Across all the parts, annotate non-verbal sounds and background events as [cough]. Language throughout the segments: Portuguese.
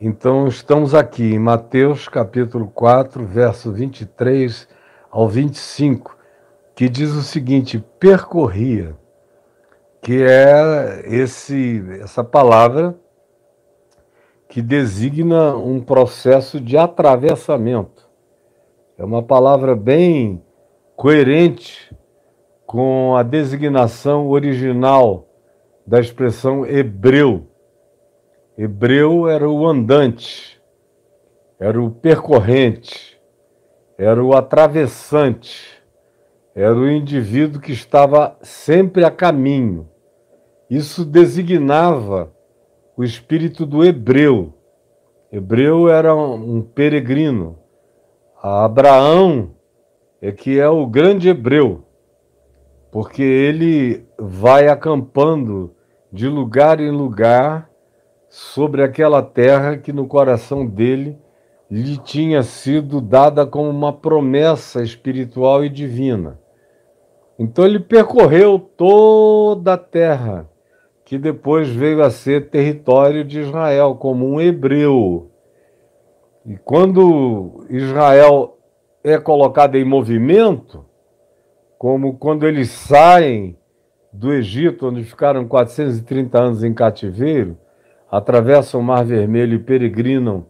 Então, estamos aqui em Mateus capítulo 4, verso 23 ao 25, que diz o seguinte: percorria, que é esse, essa palavra que designa um processo de atravessamento. É uma palavra bem coerente com a designação original da expressão hebreu Hebreu era o andante, era o percorrente, era o atravessante, era o indivíduo que estava sempre a caminho. Isso designava o espírito do hebreu. Hebreu era um peregrino. A Abraão é que é o grande hebreu, porque ele vai acampando de lugar em lugar sobre aquela terra que no coração dele lhe tinha sido dada como uma promessa espiritual e divina. Então ele percorreu toda a terra, que depois veio a ser território de Israel, como um hebreu. E quando Israel é colocado em movimento, como quando eles saem do Egito, onde ficaram 430 anos em cativeiro, atravessam o Mar Vermelho e peregrinam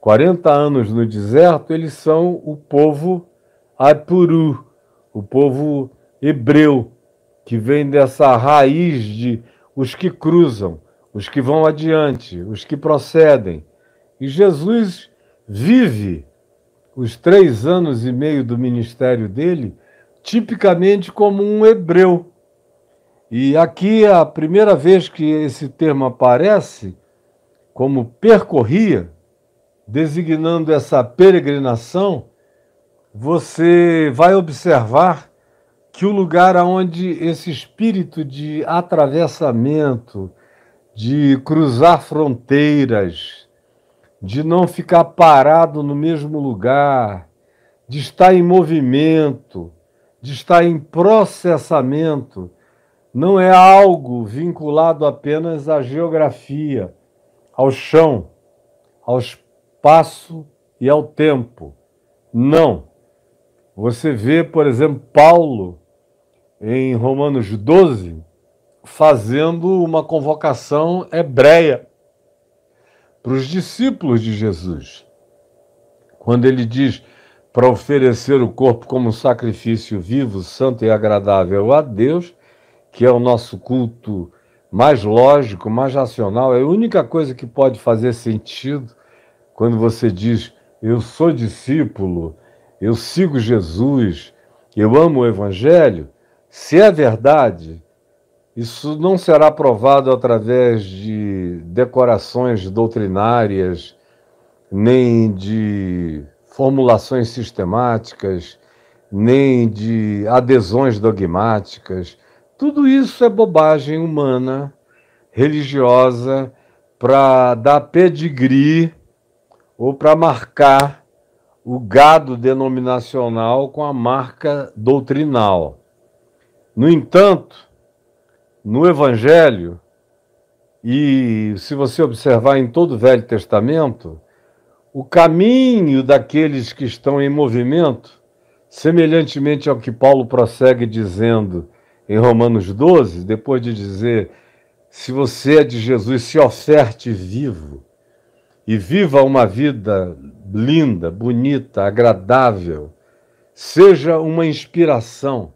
40 anos no deserto, eles são o povo Apuru, o povo hebreu, que vem dessa raiz de os que cruzam, os que vão adiante, os que procedem. E Jesus vive os três anos e meio do ministério dele tipicamente como um hebreu e aqui a primeira vez que esse termo aparece, como percorria, designando essa peregrinação, você vai observar que o lugar onde esse espírito de atravessamento, de cruzar fronteiras, de não ficar parado no mesmo lugar, de estar em movimento, de estar em processamento, não é algo vinculado apenas à geografia, ao chão, ao espaço e ao tempo. Não. Você vê, por exemplo, Paulo em Romanos 12 fazendo uma convocação hebreia para os discípulos de Jesus. Quando ele diz para oferecer o corpo como sacrifício vivo, santo e agradável a Deus, que é o nosso culto mais lógico, mais racional, é a única coisa que pode fazer sentido quando você diz: Eu sou discípulo, eu sigo Jesus, eu amo o Evangelho. Se é verdade, isso não será provado através de decorações doutrinárias, nem de formulações sistemáticas, nem de adesões dogmáticas tudo isso é bobagem humana, religiosa, para dar pedigree ou para marcar o gado denominacional com a marca doutrinal. No entanto, no Evangelho, e se você observar em todo o Velho Testamento, o caminho daqueles que estão em movimento, semelhantemente ao que Paulo prossegue dizendo em Romanos 12, depois de dizer: se você é de Jesus, se oferte vivo e viva uma vida linda, bonita, agradável, seja uma inspiração,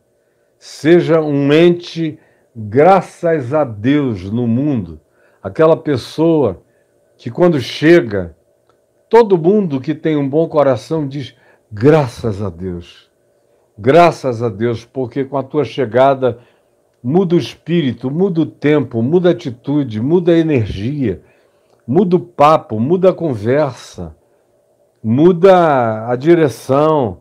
seja um ente, graças a Deus, no mundo, aquela pessoa que quando chega, todo mundo que tem um bom coração diz: graças a Deus. Graças a Deus, porque com a tua chegada muda o espírito, muda o tempo, muda a atitude, muda a energia, muda o papo, muda a conversa, muda a direção.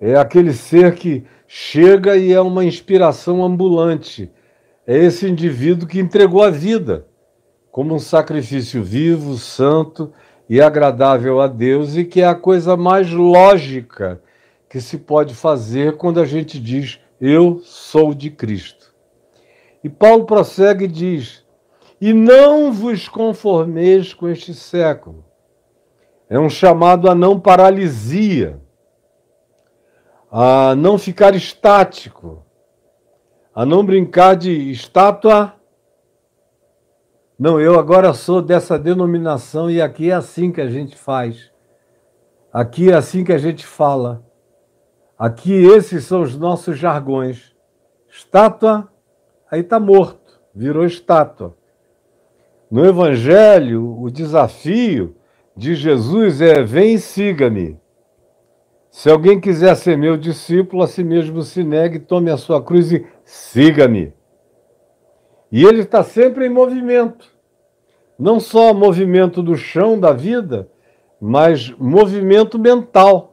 É aquele ser que chega e é uma inspiração ambulante. É esse indivíduo que entregou a vida como um sacrifício vivo, santo e agradável a Deus e que é a coisa mais lógica que se pode fazer quando a gente diz eu sou de Cristo. E Paulo prossegue e diz: E não vos conformeis com este século. É um chamado a não paralisia, a não ficar estático, a não brincar de estátua. Não, eu agora sou dessa denominação e aqui é assim que a gente faz. Aqui é assim que a gente fala. Aqui esses são os nossos jargões. Estátua, aí está morto, virou estátua. No Evangelho, o desafio de Jesus é: vem e siga-me. Se alguém quiser ser meu discípulo, a si mesmo se negue, tome a sua cruz e siga-me. E ele está sempre em movimento. Não só movimento do chão da vida, mas movimento mental.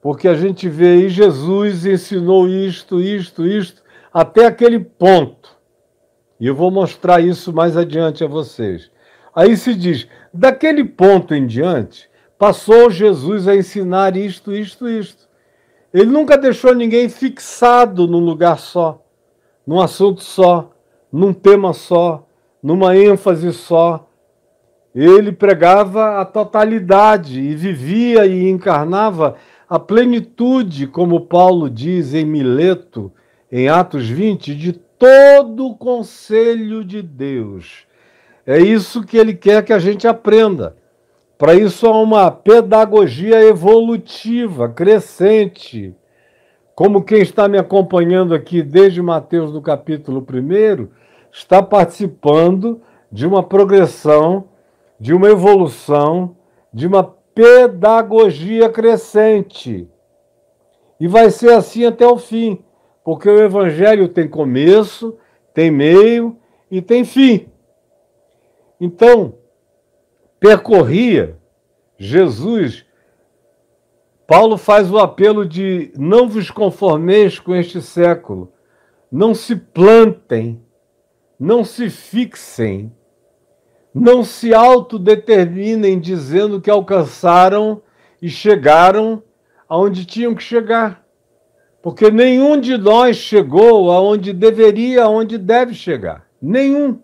Porque a gente vê aí Jesus ensinou isto, isto, isto, até aquele ponto. E eu vou mostrar isso mais adiante a vocês. Aí se diz: daquele ponto em diante, passou Jesus a ensinar isto, isto, isto. Ele nunca deixou ninguém fixado num lugar só, num assunto só, num tema só, numa ênfase só. Ele pregava a totalidade e vivia e encarnava a plenitude, como Paulo diz em Mileto, em Atos 20, de todo o conselho de Deus. É isso que ele quer que a gente aprenda. Para isso há uma pedagogia evolutiva, crescente. Como quem está me acompanhando aqui desde Mateus do capítulo 1, está participando de uma progressão, de uma evolução, de uma pedagogia crescente. E vai ser assim até o fim, porque o evangelho tem começo, tem meio e tem fim. Então, percorria Jesus, Paulo faz o apelo de não vos conformeis com este século, não se plantem, não se fixem, não se autodeterminem dizendo que alcançaram e chegaram aonde tinham que chegar. Porque nenhum de nós chegou aonde deveria, aonde deve chegar. Nenhum.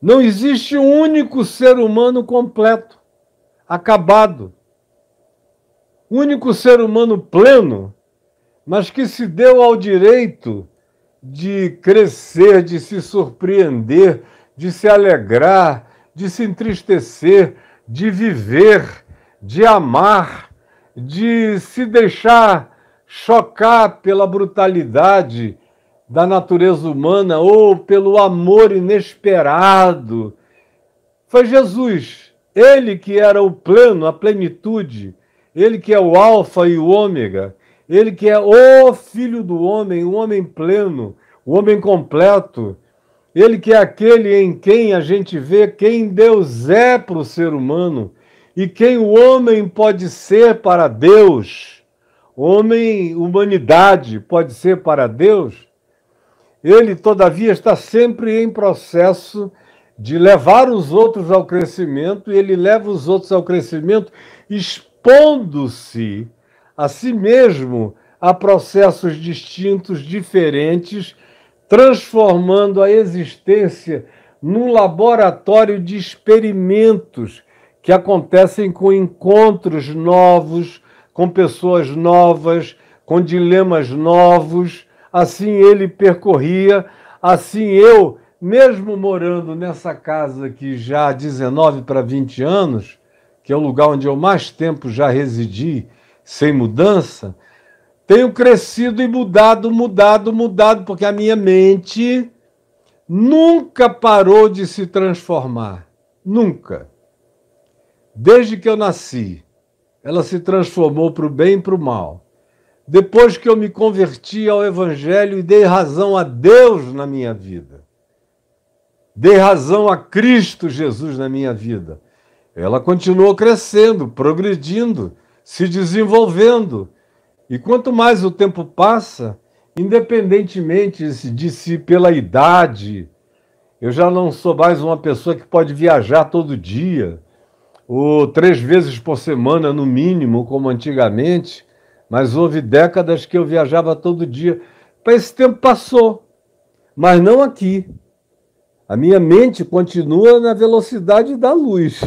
Não existe um único ser humano completo, acabado. Único ser humano pleno, mas que se deu ao direito de crescer, de se surpreender, de se alegrar, de se entristecer, de viver, de amar, de se deixar chocar pela brutalidade da natureza humana ou pelo amor inesperado. Foi Jesus, ele que era o pleno, a plenitude, ele que é o Alfa e o Ômega, ele que é o Filho do homem, o homem pleno, o homem completo ele que é aquele em quem a gente vê quem Deus é para o ser humano e quem o homem pode ser para Deus. Homem, humanidade pode ser para Deus. Ele, todavia, está sempre em processo de levar os outros ao crescimento, e ele leva os outros ao crescimento expondo-se a si mesmo a processos distintos, diferentes, transformando a existência num laboratório de experimentos que acontecem com encontros novos, com pessoas novas, com dilemas novos. Assim ele percorria, assim eu, mesmo morando nessa casa que já há 19 para 20 anos, que é o lugar onde eu mais tempo já residi sem mudança, tenho crescido e mudado, mudado, mudado, porque a minha mente nunca parou de se transformar. Nunca. Desde que eu nasci, ela se transformou para o bem e para o mal. Depois que eu me converti ao Evangelho e dei razão a Deus na minha vida, dei razão a Cristo Jesus na minha vida, ela continuou crescendo, progredindo, se desenvolvendo e quanto mais o tempo passa, independentemente de se pela idade, eu já não sou mais uma pessoa que pode viajar todo dia, ou três vezes por semana no mínimo, como antigamente, mas houve décadas que eu viajava todo dia. Esse tempo passou, mas não aqui. A minha mente continua na velocidade da luz.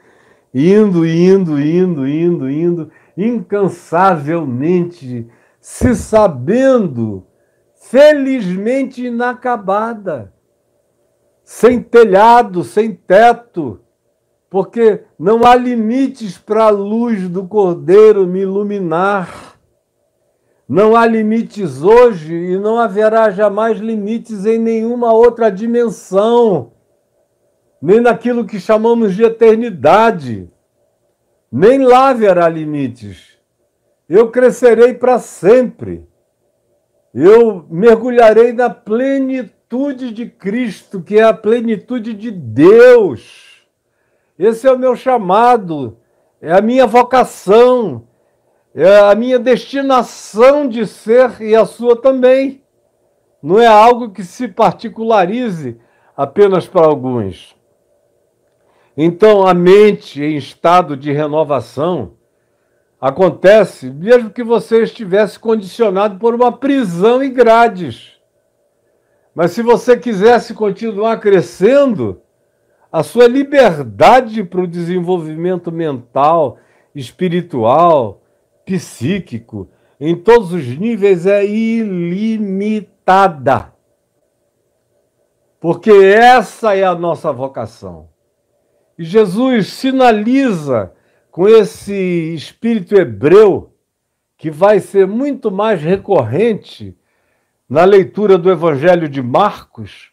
[laughs] indo, indo, indo, indo, indo, incansavelmente, se sabendo felizmente inacabada, sem telhado, sem teto, porque não há limites para a luz do Cordeiro me iluminar. Não há limites hoje e não haverá jamais limites em nenhuma outra dimensão, nem naquilo que chamamos de eternidade. Nem lá haverá limites. Eu crescerei para sempre. Eu mergulharei na plenitude de Cristo, que é a plenitude de Deus. Esse é o meu chamado, é a minha vocação é a minha destinação de ser e a sua também. Não é algo que se particularize apenas para alguns. Então, a mente em estado de renovação acontece mesmo que você estivesse condicionado por uma prisão e grades. Mas se você quisesse continuar crescendo, a sua liberdade para o desenvolvimento mental, espiritual, psíquico, em todos os níveis, é ilimitada. Porque essa é a nossa vocação. E Jesus sinaliza com esse espírito hebreu, que vai ser muito mais recorrente na leitura do Evangelho de Marcos,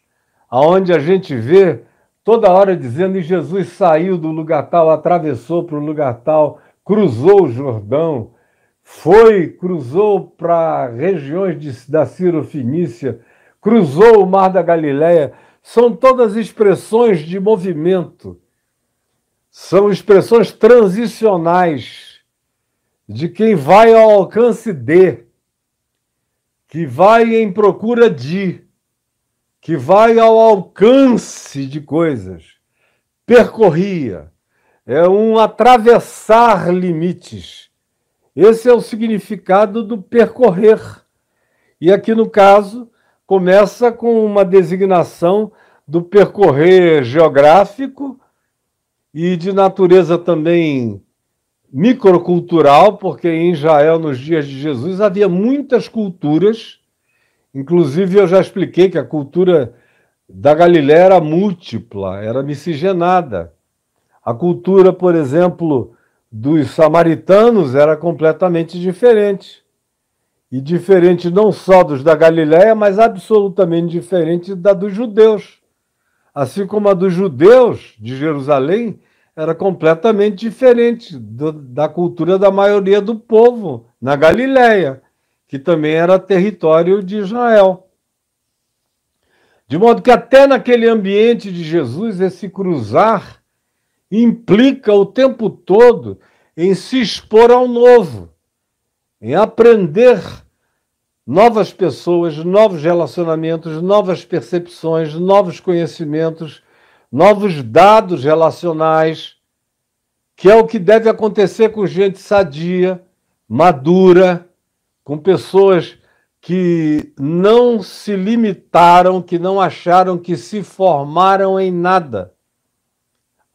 aonde a gente vê toda hora dizendo: e Jesus saiu do lugar tal, atravessou para o lugar tal, cruzou o Jordão, foi, cruzou para regiões de, da Cirofinícia, cruzou o Mar da Galileia. São todas expressões de movimento, são expressões transicionais de quem vai ao alcance de, que vai em procura de, que vai ao alcance de coisas, percorria, é um atravessar limites esse é o significado do percorrer. E aqui no caso, começa com uma designação do percorrer geográfico e de natureza também microcultural, porque em Israel, nos dias de Jesus, havia muitas culturas. Inclusive, eu já expliquei que a cultura da Galiléia era múltipla, era miscigenada. A cultura, por exemplo, dos samaritanos era completamente diferente. E diferente não só dos da Galiléia, mas absolutamente diferente da dos judeus. Assim como a dos judeus de Jerusalém era completamente diferente do, da cultura da maioria do povo na Galiléia, que também era território de Israel. De modo que até naquele ambiente de Jesus, esse cruzar implica o tempo todo em se expor ao novo, em aprender novas pessoas, novos relacionamentos, novas percepções, novos conhecimentos, novos dados relacionais, que é o que deve acontecer com gente sadia, madura, com pessoas que não se limitaram, que não acharam que se formaram em nada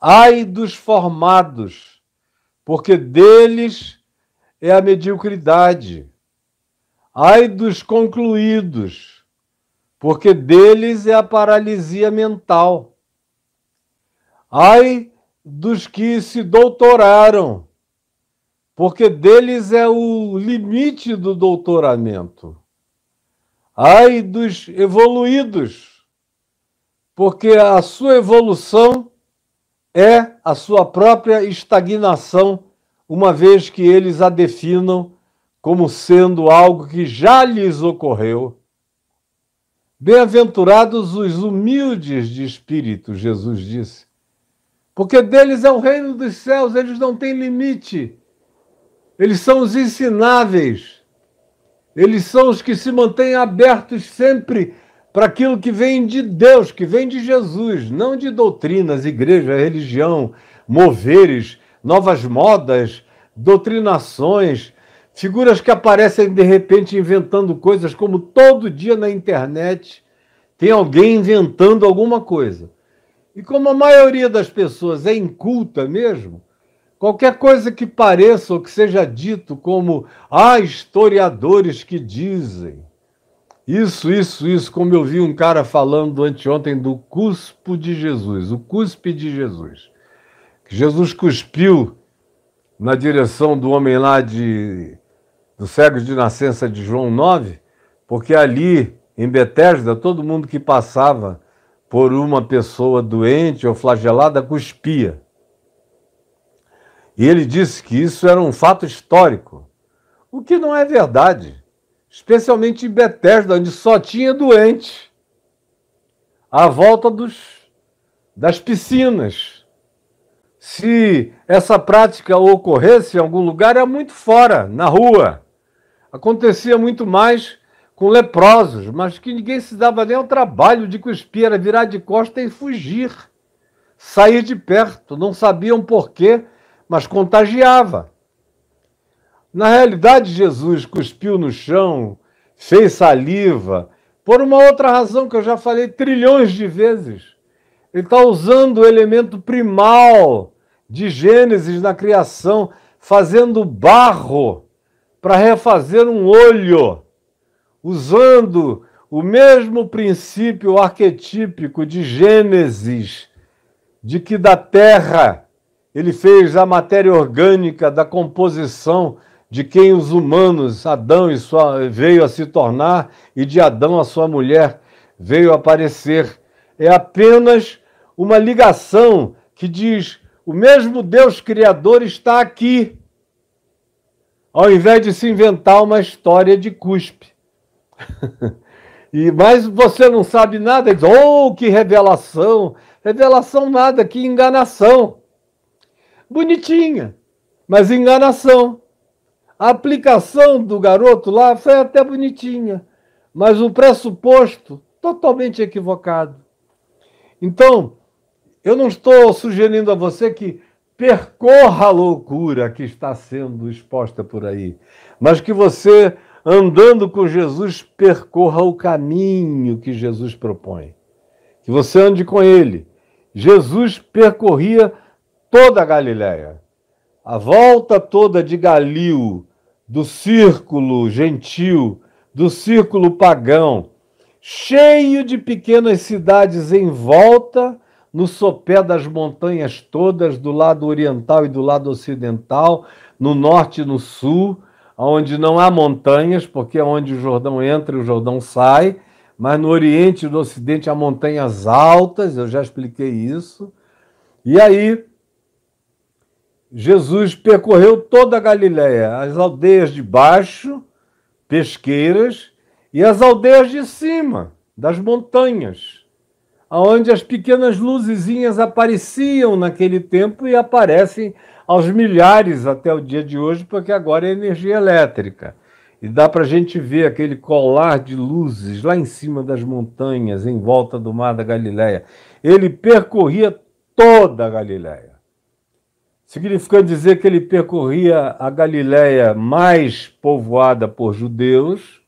Ai dos formados, porque deles é a mediocridade. Ai dos concluídos, porque deles é a paralisia mental. Ai dos que se doutoraram, porque deles é o limite do doutoramento. Ai dos evoluídos, porque a sua evolução é a sua própria estagnação, uma vez que eles a definam como sendo algo que já lhes ocorreu. Bem-aventurados os humildes de espírito, Jesus disse, porque deles é o reino dos céus, eles não têm limite. Eles são os ensináveis. Eles são os que se mantêm abertos sempre para aquilo que vem de Deus, que vem de Jesus, não de doutrinas, igreja, religião, moveres, novas modas, doutrinações, figuras que aparecem de repente inventando coisas, como todo dia na internet tem alguém inventando alguma coisa. E como a maioria das pessoas é inculta mesmo, Qualquer coisa que pareça ou que seja dito como ah, historiadores que dizem isso, isso, isso, como eu vi um cara falando anteontem do cuspo de Jesus, o cuspe de Jesus. Jesus cuspiu na direção do homem lá de, do cego de nascença de João 9, porque ali em Betesda todo mundo que passava por uma pessoa doente ou flagelada cuspia. E ele disse que isso era um fato histórico, o que não é verdade, especialmente em Betesda, onde só tinha doente, à volta dos, das piscinas. Se essa prática ocorresse em algum lugar, era muito fora, na rua. Acontecia muito mais com leprosos, mas que ninguém se dava nem ao trabalho de cuspir, era virar de costa e fugir, sair de perto, não sabiam porquê mas contagiava. Na realidade, Jesus cuspiu no chão, fez saliva, por uma outra razão que eu já falei trilhões de vezes. Ele está usando o elemento primal de Gênesis na criação, fazendo barro para refazer um olho, usando o mesmo princípio arquetípico de Gênesis, de que da terra ele fez a matéria orgânica da composição de quem os humanos, Adão e sua, veio a se tornar, e de Adão a sua mulher veio a aparecer. É apenas uma ligação que diz: o mesmo Deus Criador está aqui, ao invés de se inventar uma história de cuspe. [laughs] e Mas você não sabe nada, diz: oh, que revelação! Revelação nada, que enganação bonitinha, mas enganação. A aplicação do garoto lá foi até bonitinha, mas o pressuposto totalmente equivocado. Então, eu não estou sugerindo a você que percorra a loucura que está sendo exposta por aí, mas que você, andando com Jesus, percorra o caminho que Jesus propõe. Que você ande com ele. Jesus percorria toda a Galiléia. A volta toda de Galil, do círculo gentil, do círculo pagão, cheio de pequenas cidades em volta, no sopé das montanhas todas, do lado oriental e do lado ocidental, no norte e no sul, onde não há montanhas, porque é onde o Jordão entra e o Jordão sai, mas no oriente e no ocidente há montanhas altas, eu já expliquei isso. E aí, Jesus percorreu toda a Galiléia, as aldeias de baixo, pesqueiras, e as aldeias de cima, das montanhas, aonde as pequenas luzezinhas apareciam naquele tempo e aparecem aos milhares até o dia de hoje, porque agora é energia elétrica. E dá para a gente ver aquele colar de luzes lá em cima das montanhas, em volta do mar da Galiléia. Ele percorria toda a Galiléia significando dizer que ele percorria a Galiléia mais povoada por judeus,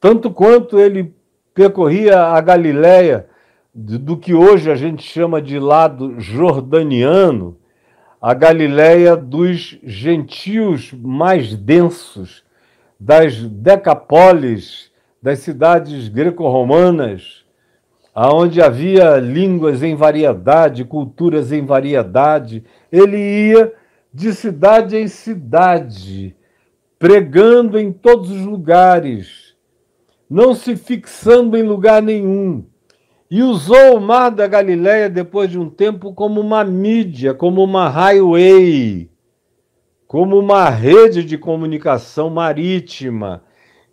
tanto quanto ele percorria a Galiléia do que hoje a gente chama de lado jordaniano, a Galiléia dos gentios mais densos, das decapolis, das cidades greco-romanas, aonde havia línguas em variedade, culturas em variedade, ele ia de cidade em cidade, pregando em todos os lugares, não se fixando em lugar nenhum. E usou o mar da Galileia depois de um tempo como uma mídia, como uma highway, como uma rede de comunicação marítima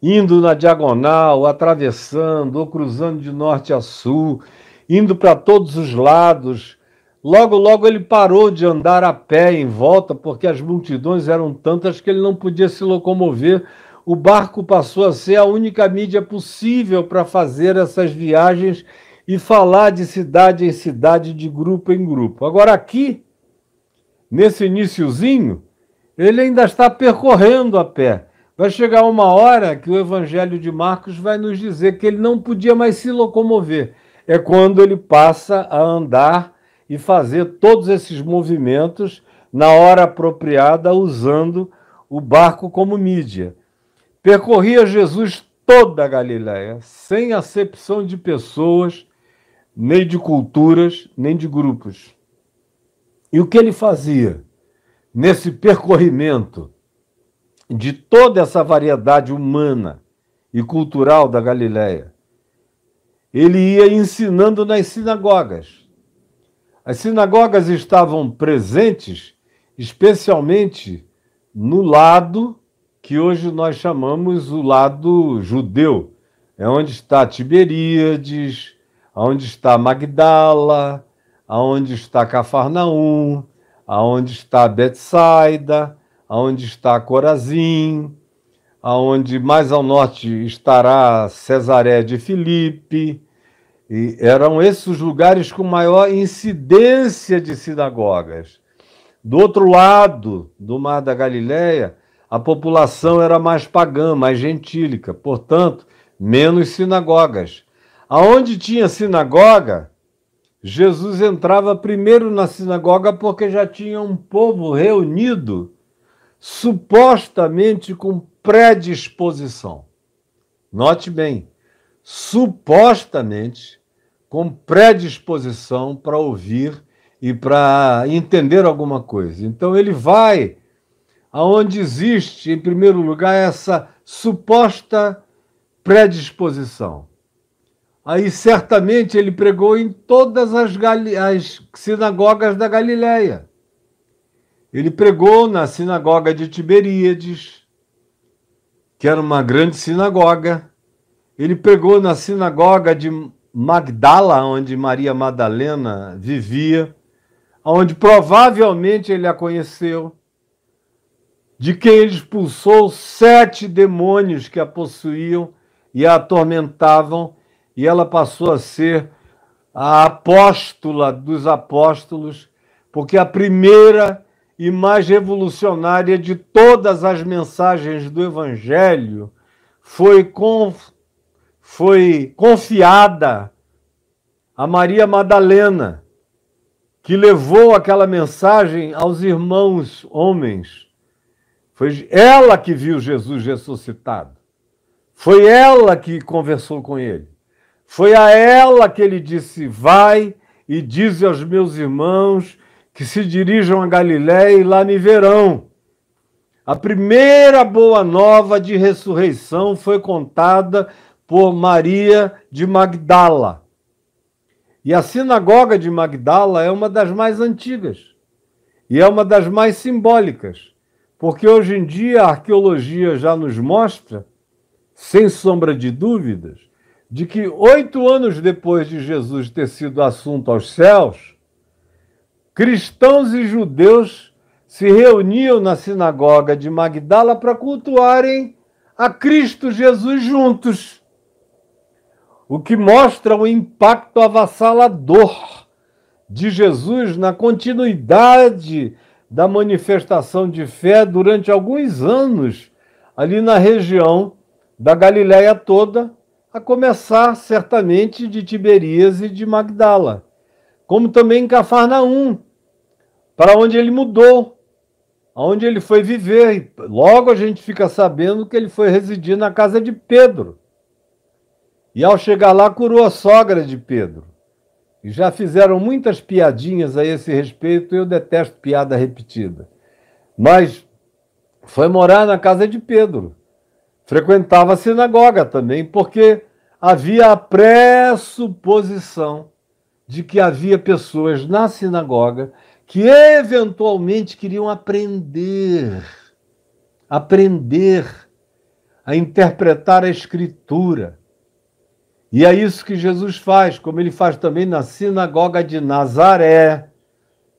indo na diagonal, atravessando ou cruzando de norte a sul, indo para todos os lados. Logo, logo ele parou de andar a pé em volta, porque as multidões eram tantas que ele não podia se locomover. O barco passou a ser a única mídia possível para fazer essas viagens e falar de cidade em cidade, de grupo em grupo. Agora, aqui, nesse iníciozinho, ele ainda está percorrendo a pé. Vai chegar uma hora que o Evangelho de Marcos vai nos dizer que ele não podia mais se locomover. É quando ele passa a andar e fazer todos esses movimentos na hora apropriada, usando o barco como mídia. Percorria Jesus toda a Galiléia, sem acepção de pessoas, nem de culturas, nem de grupos. E o que ele fazia nesse percorrimento de toda essa variedade humana e cultural da Galiléia? Ele ia ensinando nas sinagogas. As sinagogas estavam presentes especialmente no lado que hoje nós chamamos o lado judeu. É onde está Tiberíades, onde está Magdala, aonde está Cafarnaum, aonde está Betsaida, aonde está Corazim, aonde mais ao norte estará Cesaré de Filipe. E eram esses os lugares com maior incidência de sinagogas. Do outro lado do Mar da Galileia, a população era mais pagã, mais gentílica, portanto, menos sinagogas. Aonde tinha sinagoga, Jesus entrava primeiro na sinagoga porque já tinha um povo reunido, supostamente com predisposição. Note bem, supostamente com predisposição para ouvir e para entender alguma coisa. Então ele vai aonde existe, em primeiro lugar, essa suposta predisposição. Aí certamente ele pregou em todas as, as sinagogas da Galiléia. Ele pregou na sinagoga de Tiberíades, que era uma grande sinagoga. Ele pregou na sinagoga de Magdala, onde Maria Madalena vivia onde provavelmente ele a conheceu, de quem ele expulsou sete demônios que a possuíam e a atormentavam, e ela passou a ser a apóstola dos apóstolos, porque a primeira e mais revolucionária de todas as mensagens do Evangelho foi, conf... foi confiada a Maria Madalena que levou aquela mensagem aos irmãos homens. Foi ela que viu Jesus ressuscitado. Foi ela que conversou com ele. Foi a ela que ele disse: Vai e diz aos meus irmãos que se dirijam a Galiléia e lá me verão. A primeira boa nova de ressurreição foi contada por Maria de Magdala. E a sinagoga de Magdala é uma das mais antigas e é uma das mais simbólicas, porque hoje em dia a arqueologia já nos mostra, sem sombra de dúvidas, de que oito anos depois de Jesus ter sido assunto aos céus, cristãos e judeus se reuniam na sinagoga de Magdala para cultuarem a Cristo Jesus juntos o que mostra o impacto avassalador de Jesus na continuidade da manifestação de fé durante alguns anos ali na região da Galiléia toda, a começar certamente de Tiberias e de Magdala, como também em Cafarnaum, para onde ele mudou, aonde ele foi viver. Logo a gente fica sabendo que ele foi residir na casa de Pedro. E ao chegar lá, curou a sogra de Pedro. E já fizeram muitas piadinhas a esse respeito, eu detesto piada repetida. Mas foi morar na casa de Pedro. Frequentava a sinagoga também, porque havia a pressuposição de que havia pessoas na sinagoga que eventualmente queriam aprender, aprender a interpretar a escritura e é isso que Jesus faz, como ele faz também na sinagoga de Nazaré,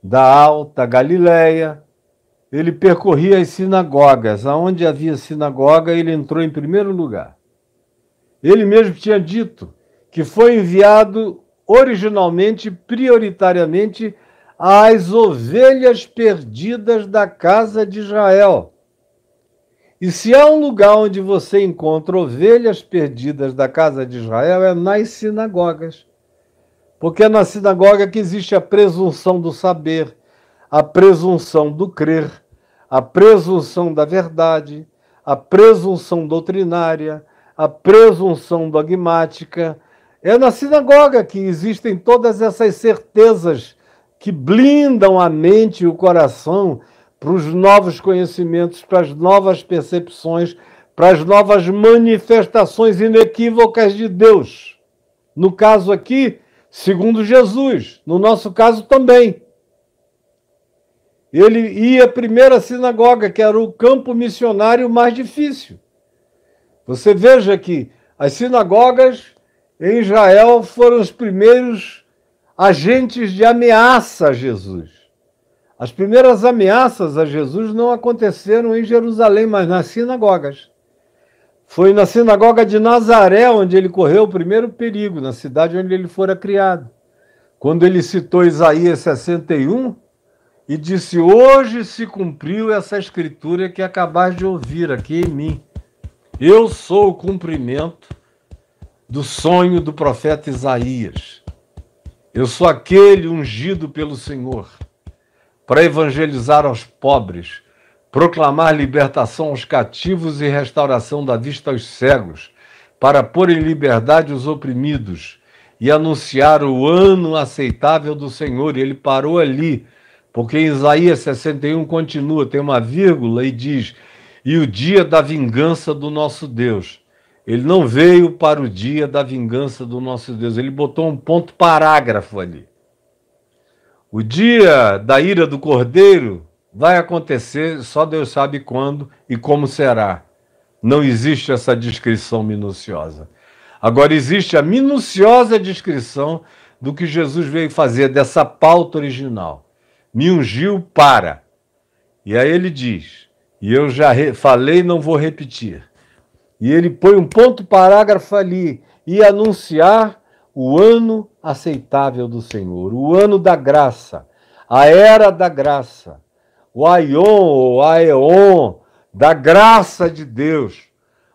da Alta Galileia. Ele percorria as sinagogas. Aonde havia sinagoga, ele entrou em primeiro lugar. Ele mesmo tinha dito que foi enviado originalmente, prioritariamente, às ovelhas perdidas da casa de Israel. E se há um lugar onde você encontra ovelhas perdidas da casa de Israel, é nas sinagogas. Porque é na sinagoga que existe a presunção do saber, a presunção do crer, a presunção da verdade, a presunção doutrinária, a presunção dogmática. É na sinagoga que existem todas essas certezas que blindam a mente e o coração para os novos conhecimentos, para as novas percepções, para as novas manifestações inequívocas de Deus. No caso aqui, segundo Jesus, no nosso caso também. Ele ia primeiro à sinagoga, que era o campo missionário mais difícil. Você veja que as sinagogas em Israel foram os primeiros agentes de ameaça a Jesus. As primeiras ameaças a Jesus não aconteceram em Jerusalém, mas nas sinagogas. Foi na sinagoga de Nazaré onde ele correu o primeiro perigo, na cidade onde ele fora criado. Quando ele citou Isaías 61 e disse: Hoje se cumpriu essa escritura que acabais de ouvir aqui em mim. Eu sou o cumprimento do sonho do profeta Isaías. Eu sou aquele ungido pelo Senhor para evangelizar aos pobres, proclamar libertação aos cativos e restauração da vista aos cegos, para pôr em liberdade os oprimidos e anunciar o ano aceitável do Senhor. E ele parou ali, porque em Isaías 61 continua, tem uma vírgula e diz: E o dia da vingança do nosso Deus. Ele não veio para o dia da vingança do nosso Deus, ele botou um ponto parágrafo ali. O dia da ira do cordeiro vai acontecer, só Deus sabe quando e como será. Não existe essa descrição minuciosa. Agora, existe a minuciosa descrição do que Jesus veio fazer, dessa pauta original. Me ungiu para. E aí ele diz, e eu já falei, não vou repetir. E ele põe um ponto parágrafo ali, e anunciar o ano aceitável do Senhor, o ano da graça, a era da graça, o aion ou aeon da graça de Deus,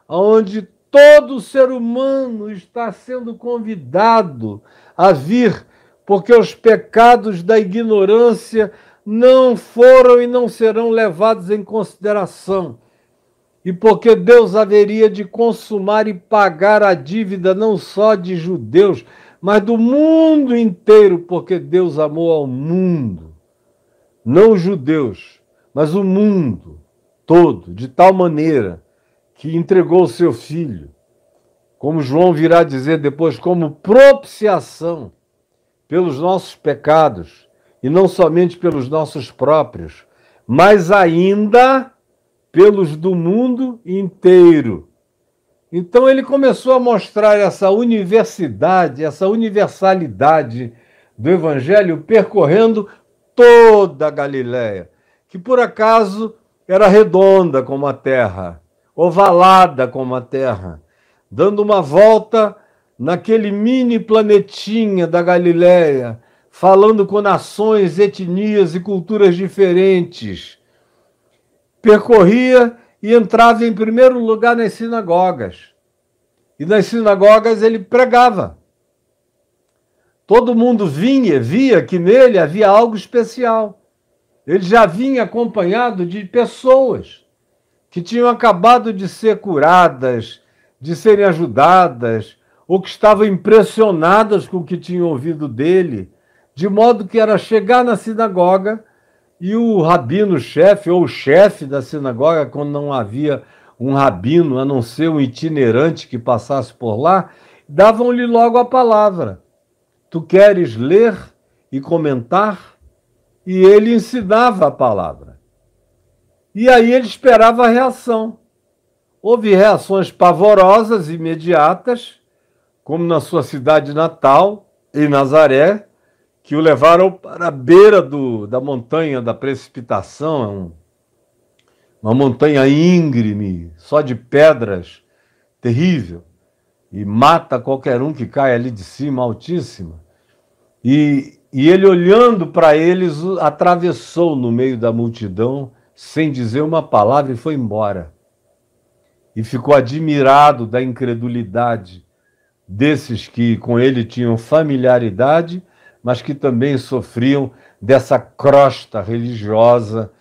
onde todo ser humano está sendo convidado a vir, porque os pecados da ignorância não foram e não serão levados em consideração. E porque Deus haveria de consumar e pagar a dívida não só de judeus, mas do mundo inteiro, porque Deus amou ao mundo, não os judeus, mas o mundo todo, de tal maneira que entregou o seu filho, como João virá dizer depois, como propiciação pelos nossos pecados, e não somente pelos nossos próprios, mas ainda pelos do mundo inteiro. Então ele começou a mostrar essa universidade, essa universalidade do evangelho percorrendo toda a Galiléia, que por acaso era redonda como a terra, ovalada como a terra, dando uma volta naquele mini planetinha da Galiléia, falando com nações, etnias e culturas diferentes. Percorria e entrava em primeiro lugar nas sinagogas. E nas sinagogas ele pregava. Todo mundo vinha, via que nele havia algo especial. Ele já vinha acompanhado de pessoas que tinham acabado de ser curadas, de serem ajudadas, ou que estavam impressionadas com o que tinham ouvido dele, de modo que era chegar na sinagoga e o rabino-chefe, ou o chefe da sinagoga, quando não havia um rabino, a não ser um itinerante que passasse por lá, davam-lhe logo a palavra. Tu queres ler e comentar? e ele ensinava a palavra. E aí ele esperava a reação. Houve reações pavorosas, imediatas, como na sua cidade natal, em Nazaré, que o levaram para a beira do, da montanha da precipitação, uma montanha íngreme, só de pedras, terrível, e mata qualquer um que cai ali de cima, altíssima. E e ele, olhando para eles, atravessou no meio da multidão, sem dizer uma palavra, e foi embora. E ficou admirado da incredulidade desses que com ele tinham familiaridade, mas que também sofriam dessa crosta religiosa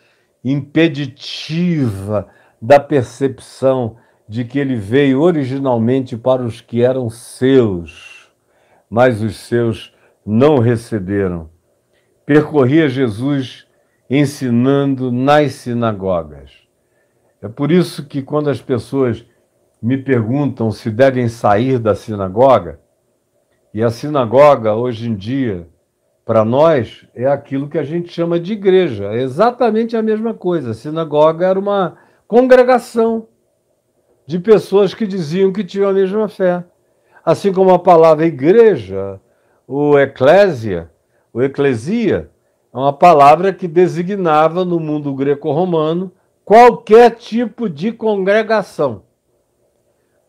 impeditiva da percepção de que ele veio originalmente para os que eram seus, mas os seus não receberam. Percorria Jesus ensinando nas sinagogas. É por isso que quando as pessoas me perguntam se devem sair da sinagoga, e a sinagoga hoje em dia para nós, é aquilo que a gente chama de igreja. É exatamente a mesma coisa. A sinagoga era uma congregação de pessoas que diziam que tinham a mesma fé. Assim como a palavra igreja, o eclésia, o eclesia, é uma palavra que designava no mundo greco-romano qualquer tipo de congregação.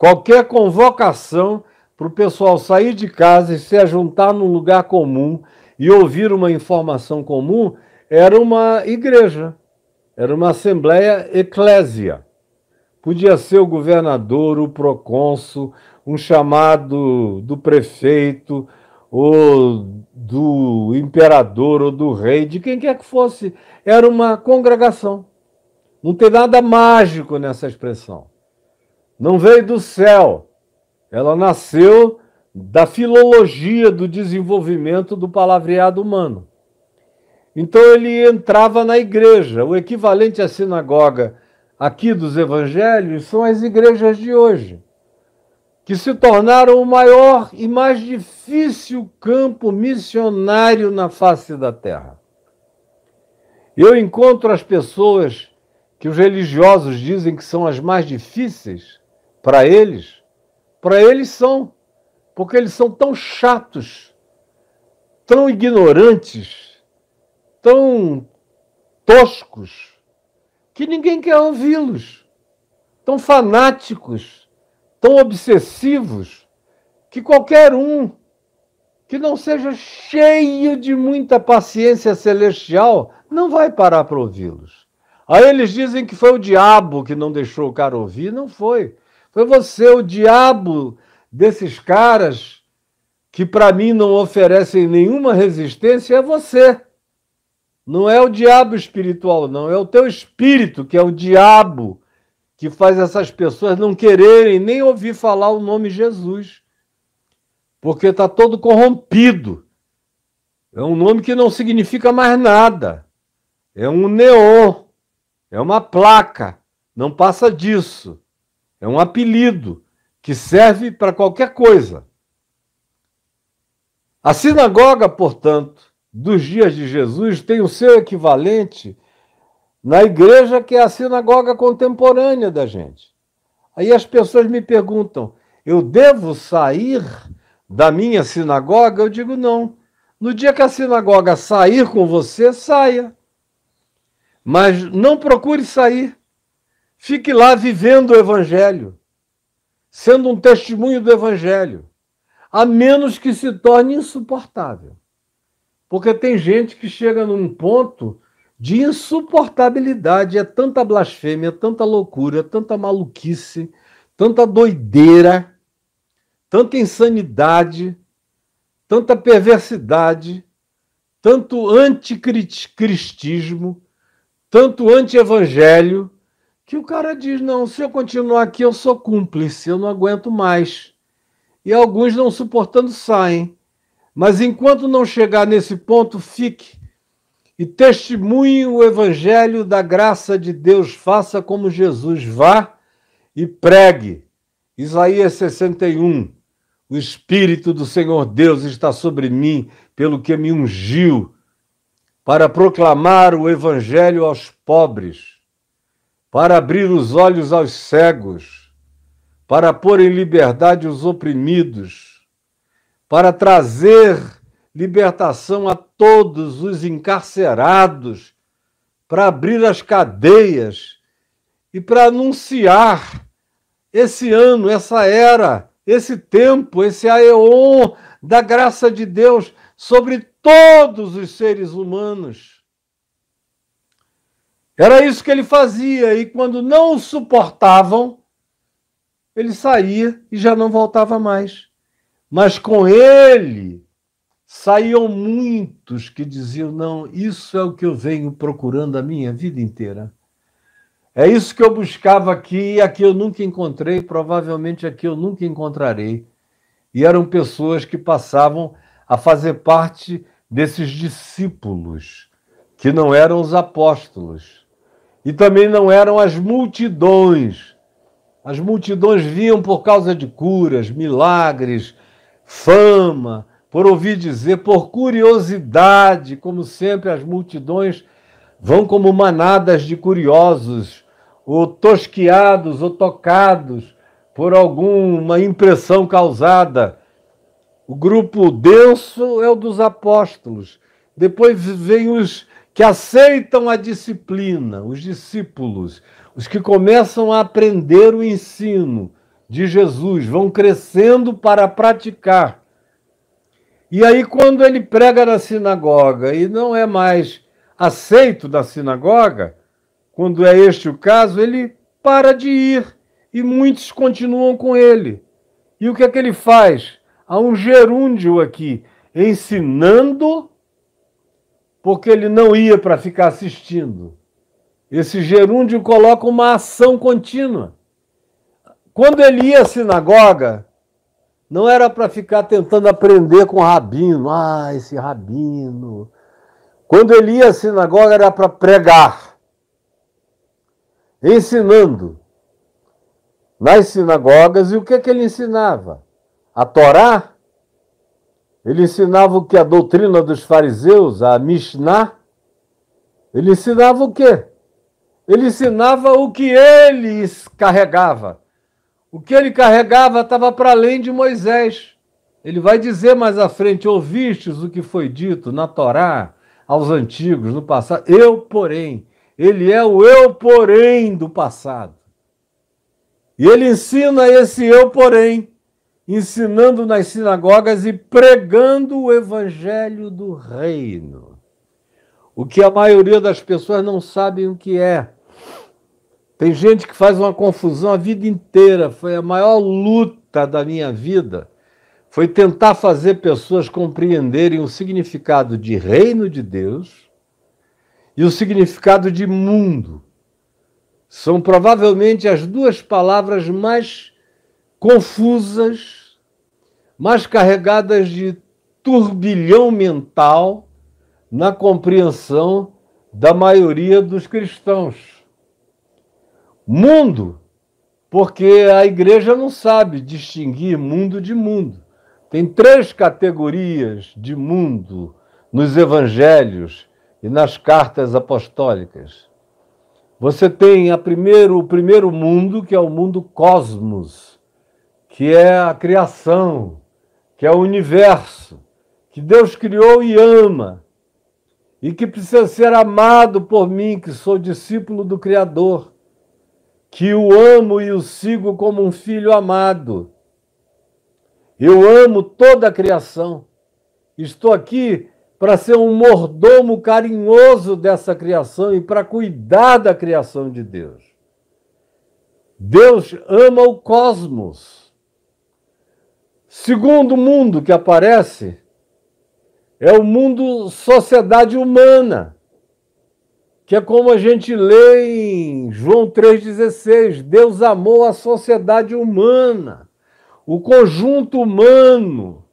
Qualquer convocação para o pessoal sair de casa e se ajuntar num lugar comum e ouvir uma informação comum, era uma igreja, era uma assembleia eclésia. Podia ser o governador, o procônsul, um chamado do prefeito, ou do imperador, ou do rei, de quem quer que fosse. Era uma congregação. Não tem nada mágico nessa expressão. Não veio do céu. Ela nasceu da filologia do desenvolvimento do palavreado humano. Então ele entrava na igreja. O equivalente à sinagoga aqui dos evangelhos são as igrejas de hoje, que se tornaram o maior e mais difícil campo missionário na face da terra. Eu encontro as pessoas que os religiosos dizem que são as mais difíceis para eles, para eles são porque eles são tão chatos, tão ignorantes, tão toscos, que ninguém quer ouvi-los, tão fanáticos, tão obsessivos, que qualquer um que não seja cheio de muita paciência celestial não vai parar para ouvi-los. Aí eles dizem que foi o diabo que não deixou o cara ouvir. Não foi. Foi você, o diabo desses caras que para mim não oferecem nenhuma resistência é você. Não é o diabo espiritual, não, é o teu espírito que é o diabo que faz essas pessoas não quererem nem ouvir falar o nome Jesus. Porque está todo corrompido. É um nome que não significa mais nada. É um neon. É uma placa. Não passa disso. É um apelido que serve para qualquer coisa. A sinagoga, portanto, dos dias de Jesus tem o seu equivalente na igreja que é a sinagoga contemporânea da gente. Aí as pessoas me perguntam: eu devo sair da minha sinagoga? Eu digo não. No dia que a sinagoga sair com você, saia. Mas não procure sair. Fique lá vivendo o evangelho sendo um testemunho do Evangelho, a menos que se torne insuportável. Porque tem gente que chega num ponto de insuportabilidade, é tanta blasfêmia, tanta loucura, tanta maluquice, tanta doideira, tanta insanidade, tanta perversidade, tanto anticristismo, tanto anti-evangelho, que o cara diz: não, se eu continuar aqui, eu sou cúmplice, eu não aguento mais. E alguns, não suportando, saem. Mas enquanto não chegar nesse ponto, fique e testemunhe o evangelho da graça de Deus. Faça como Jesus, vá e pregue. Isaías 61. O Espírito do Senhor Deus está sobre mim, pelo que me ungiu, para proclamar o evangelho aos pobres para abrir os olhos aos cegos, para pôr em liberdade os oprimidos, para trazer libertação a todos os encarcerados, para abrir as cadeias e para anunciar esse ano, essa era, esse tempo, esse aeon da graça de Deus sobre todos os seres humanos era isso que ele fazia, e quando não o suportavam, ele saía e já não voltava mais. Mas com ele saíam muitos que diziam: Não, isso é o que eu venho procurando a minha vida inteira. É isso que eu buscava aqui e aqui eu nunca encontrei, provavelmente aqui eu nunca encontrarei. E eram pessoas que passavam a fazer parte desses discípulos, que não eram os apóstolos. E também não eram as multidões. As multidões vinham por causa de curas, milagres, fama, por ouvir dizer, por curiosidade, como sempre as multidões vão como manadas de curiosos, ou tosquiados ou tocados por alguma impressão causada. O grupo denso é o dos apóstolos. Depois vem os que aceitam a disciplina, os discípulos, os que começam a aprender o ensino de Jesus, vão crescendo para praticar. E aí, quando ele prega na sinagoga e não é mais aceito da sinagoga, quando é este o caso, ele para de ir e muitos continuam com ele. E o que é que ele faz? Há um gerúndio aqui, ensinando, porque ele não ia para ficar assistindo. Esse gerúndio coloca uma ação contínua. Quando ele ia à sinagoga, não era para ficar tentando aprender com o rabino. Ah, esse rabino. Quando ele ia à sinagoga era para pregar, ensinando nas sinagogas. E o que, que ele ensinava? A Torá? Ele ensinava o que? A doutrina dos fariseus, a Mishnah? Ele ensinava o quê? Ele ensinava o que ele carregava. O que ele carregava estava para além de Moisés. Ele vai dizer mais à frente: ouvistes o que foi dito na Torá aos antigos, no passado. Eu, porém, ele é o eu, porém, do passado. E ele ensina esse eu, porém, ensinando nas sinagogas e pregando o evangelho do reino. O que a maioria das pessoas não sabem o que é. Tem gente que faz uma confusão a vida inteira. Foi a maior luta da minha vida. Foi tentar fazer pessoas compreenderem o significado de reino de Deus e o significado de mundo. São provavelmente as duas palavras mais confusas, mais carregadas de turbilhão mental na compreensão da maioria dos cristãos. Mundo, porque a igreja não sabe distinguir mundo de mundo. Tem três categorias de mundo nos evangelhos e nas cartas apostólicas. Você tem a primeiro, o primeiro mundo, que é o mundo cosmos, que é a criação, que é o universo, que Deus criou e ama, e que precisa ser amado por mim, que sou discípulo do Criador que o amo e o sigo como um filho amado. Eu amo toda a criação. Estou aqui para ser um mordomo carinhoso dessa criação e para cuidar da criação de Deus. Deus ama o cosmos. Segundo mundo que aparece é o mundo sociedade humana que é como a gente lê em João 3,16: Deus amou a sociedade humana, o conjunto humano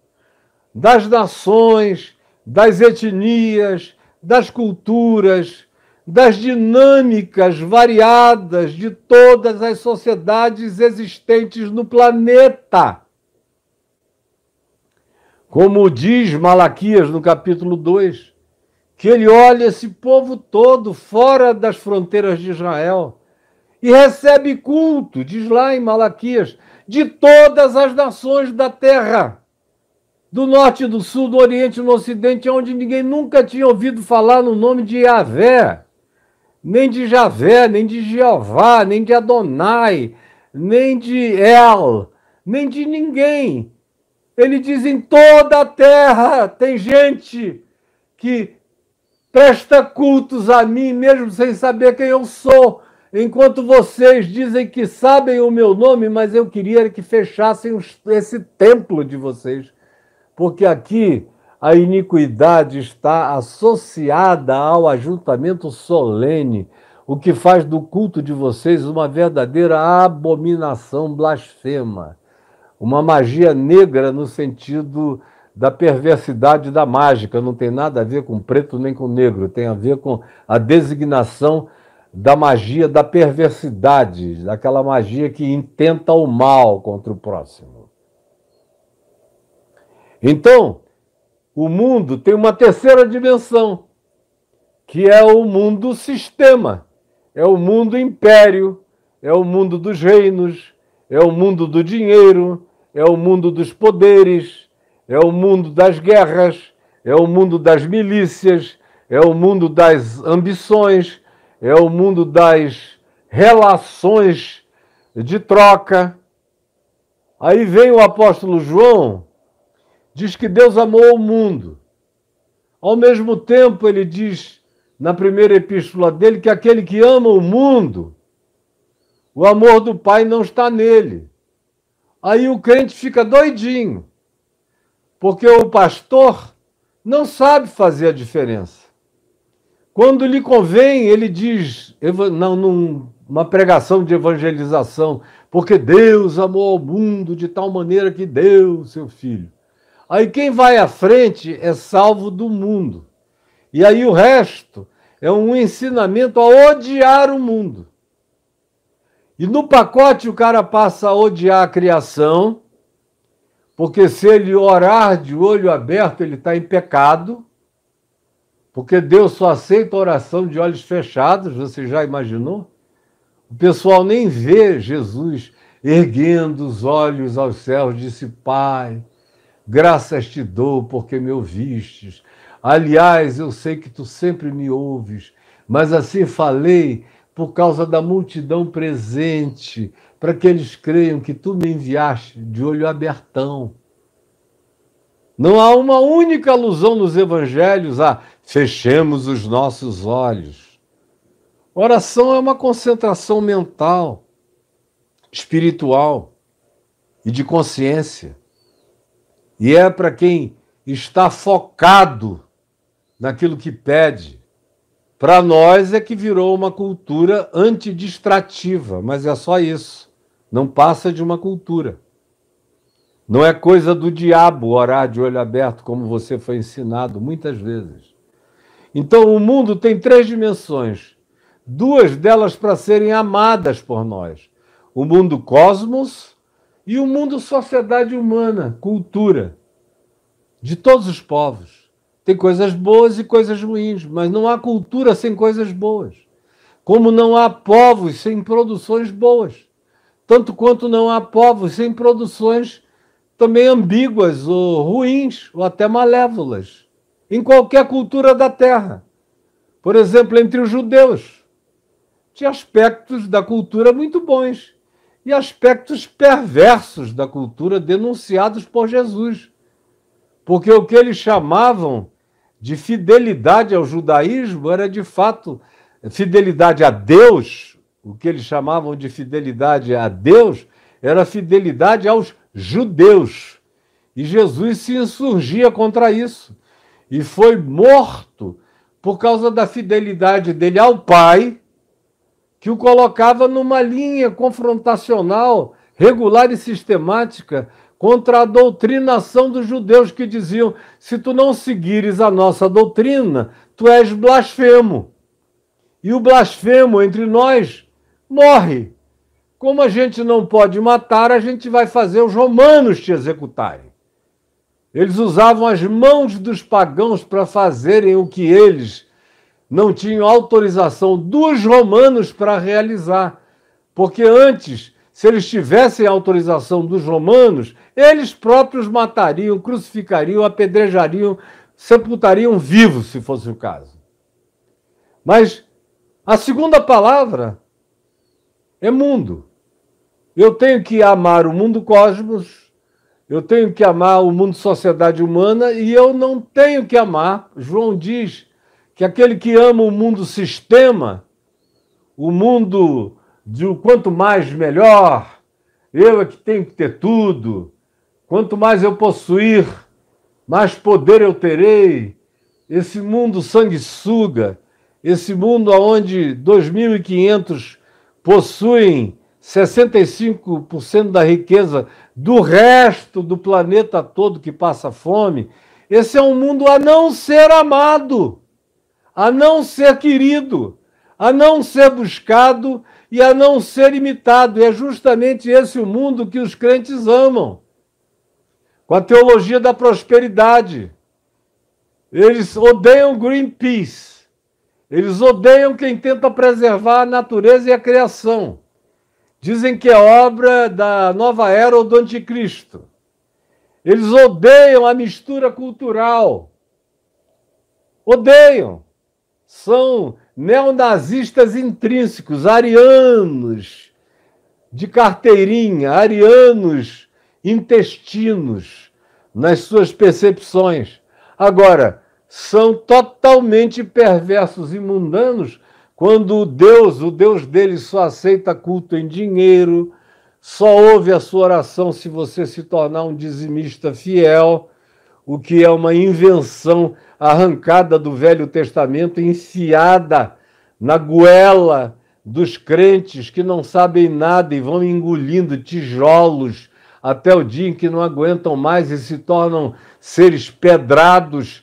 das nações, das etnias, das culturas, das dinâmicas variadas de todas as sociedades existentes no planeta. Como diz Malaquias no capítulo 2, que ele olha esse povo todo fora das fronteiras de Israel e recebe culto, diz lá em Malaquias, de todas as nações da terra, do norte, do sul, do oriente, no ocidente, onde ninguém nunca tinha ouvido falar no nome de Yahvé, nem de Javé, nem de Jeová, nem de Adonai, nem de El, nem de ninguém. Ele diz: em toda a terra tem gente que presta cultos a mim, mesmo sem saber quem eu sou. Enquanto vocês dizem que sabem o meu nome, mas eu queria que fechassem esse templo de vocês, porque aqui a iniquidade está associada ao ajuntamento solene, o que faz do culto de vocês uma verdadeira abominação blasfema, uma magia negra no sentido da perversidade da mágica, não tem nada a ver com preto nem com negro, tem a ver com a designação da magia da perversidade, daquela magia que intenta o mal contra o próximo. Então, o mundo tem uma terceira dimensão, que é o mundo sistema, é o mundo império, é o mundo dos reinos, é o mundo do dinheiro, é o mundo dos poderes, é o mundo das guerras, é o mundo das milícias, é o mundo das ambições, é o mundo das relações de troca. Aí vem o apóstolo João diz que Deus amou o mundo. Ao mesmo tempo, ele diz na primeira epístola dele que aquele que ama o mundo, o amor do Pai não está nele. Aí o crente fica doidinho, porque o pastor não sabe fazer a diferença. Quando lhe convém, ele diz, não, numa pregação de evangelização, porque Deus amou o mundo de tal maneira que deu seu filho. Aí quem vai à frente é salvo do mundo. E aí o resto é um ensinamento a odiar o mundo. E no pacote o cara passa a odiar a criação, porque se ele orar de olho aberto, ele está em pecado, porque Deus só aceita oração de olhos fechados, você já imaginou? O pessoal nem vê Jesus erguendo os olhos aos céus, disse: Pai, Graças te dou porque me ouvistes. Aliás, eu sei que tu sempre me ouves, mas assim falei por causa da multidão presente, para que eles creiam que tu me enviaste de olho abertão. Não há uma única alusão nos evangelhos a fechemos os nossos olhos. Oração é uma concentração mental, espiritual e de consciência. E é para quem está focado naquilo que pede. Para nós é que virou uma cultura antidistrativa, mas é só isso. Não passa de uma cultura. Não é coisa do diabo orar de olho aberto, como você foi ensinado muitas vezes. Então, o mundo tem três dimensões, duas delas para serem amadas por nós: o mundo cosmos e o mundo sociedade humana, cultura, de todos os povos. Tem coisas boas e coisas ruins, mas não há cultura sem coisas boas. Como não há povos sem produções boas. Tanto quanto não há povos sem produções também ambíguas ou ruins, ou até malévolas, em qualquer cultura da Terra. Por exemplo, entre os judeus. Tinha aspectos da cultura muito bons e aspectos perversos da cultura denunciados por Jesus. Porque o que eles chamavam de fidelidade ao judaísmo era de fato fidelidade a Deus, o que eles chamavam de fidelidade a Deus era fidelidade aos judeus. E Jesus se insurgia contra isso e foi morto por causa da fidelidade dele ao Pai que o colocava numa linha confrontacional, regular e sistemática contra a doutrinação dos judeus que diziam: se tu não seguires a nossa doutrina, tu és blasfemo. E o blasfemo entre nós morre. Como a gente não pode matar, a gente vai fazer os romanos te executarem. Eles usavam as mãos dos pagãos para fazerem o que eles não tinham autorização dos romanos para realizar. Porque antes, se eles tivessem autorização dos romanos, eles próprios matariam, crucificariam, apedrejariam, sepultariam vivos, se fosse o caso. Mas a segunda palavra é mundo. Eu tenho que amar o mundo cosmos, eu tenho que amar o mundo sociedade humana e eu não tenho que amar, João diz, que aquele que ama o mundo sistema, o mundo de o quanto mais melhor, eu é que tenho que ter tudo, quanto mais eu possuir, mais poder eu terei. Esse mundo sanguessuga, esse mundo onde 2.500 possuem 65% da riqueza do resto do planeta todo que passa fome. Esse é um mundo a não ser amado, a não ser querido, a não ser buscado e a não ser imitado. E é justamente esse o mundo que os crentes amam. Com a teologia da prosperidade. Eles odeiam Greenpeace. Eles odeiam quem tenta preservar a natureza e a criação. Dizem que é obra da nova era ou do anticristo. Eles odeiam a mistura cultural. Odeiam. São neonazistas intrínsecos, arianos de carteirinha, arianos intestinos nas suas percepções. Agora, são totalmente perversos e mundanos quando o Deus, o Deus deles, só aceita culto em dinheiro, só ouve a sua oração se você se tornar um dizimista fiel, o que é uma invenção arrancada do Velho Testamento, enfiada na goela dos crentes que não sabem nada e vão engolindo tijolos até o dia em que não aguentam mais e se tornam seres pedrados,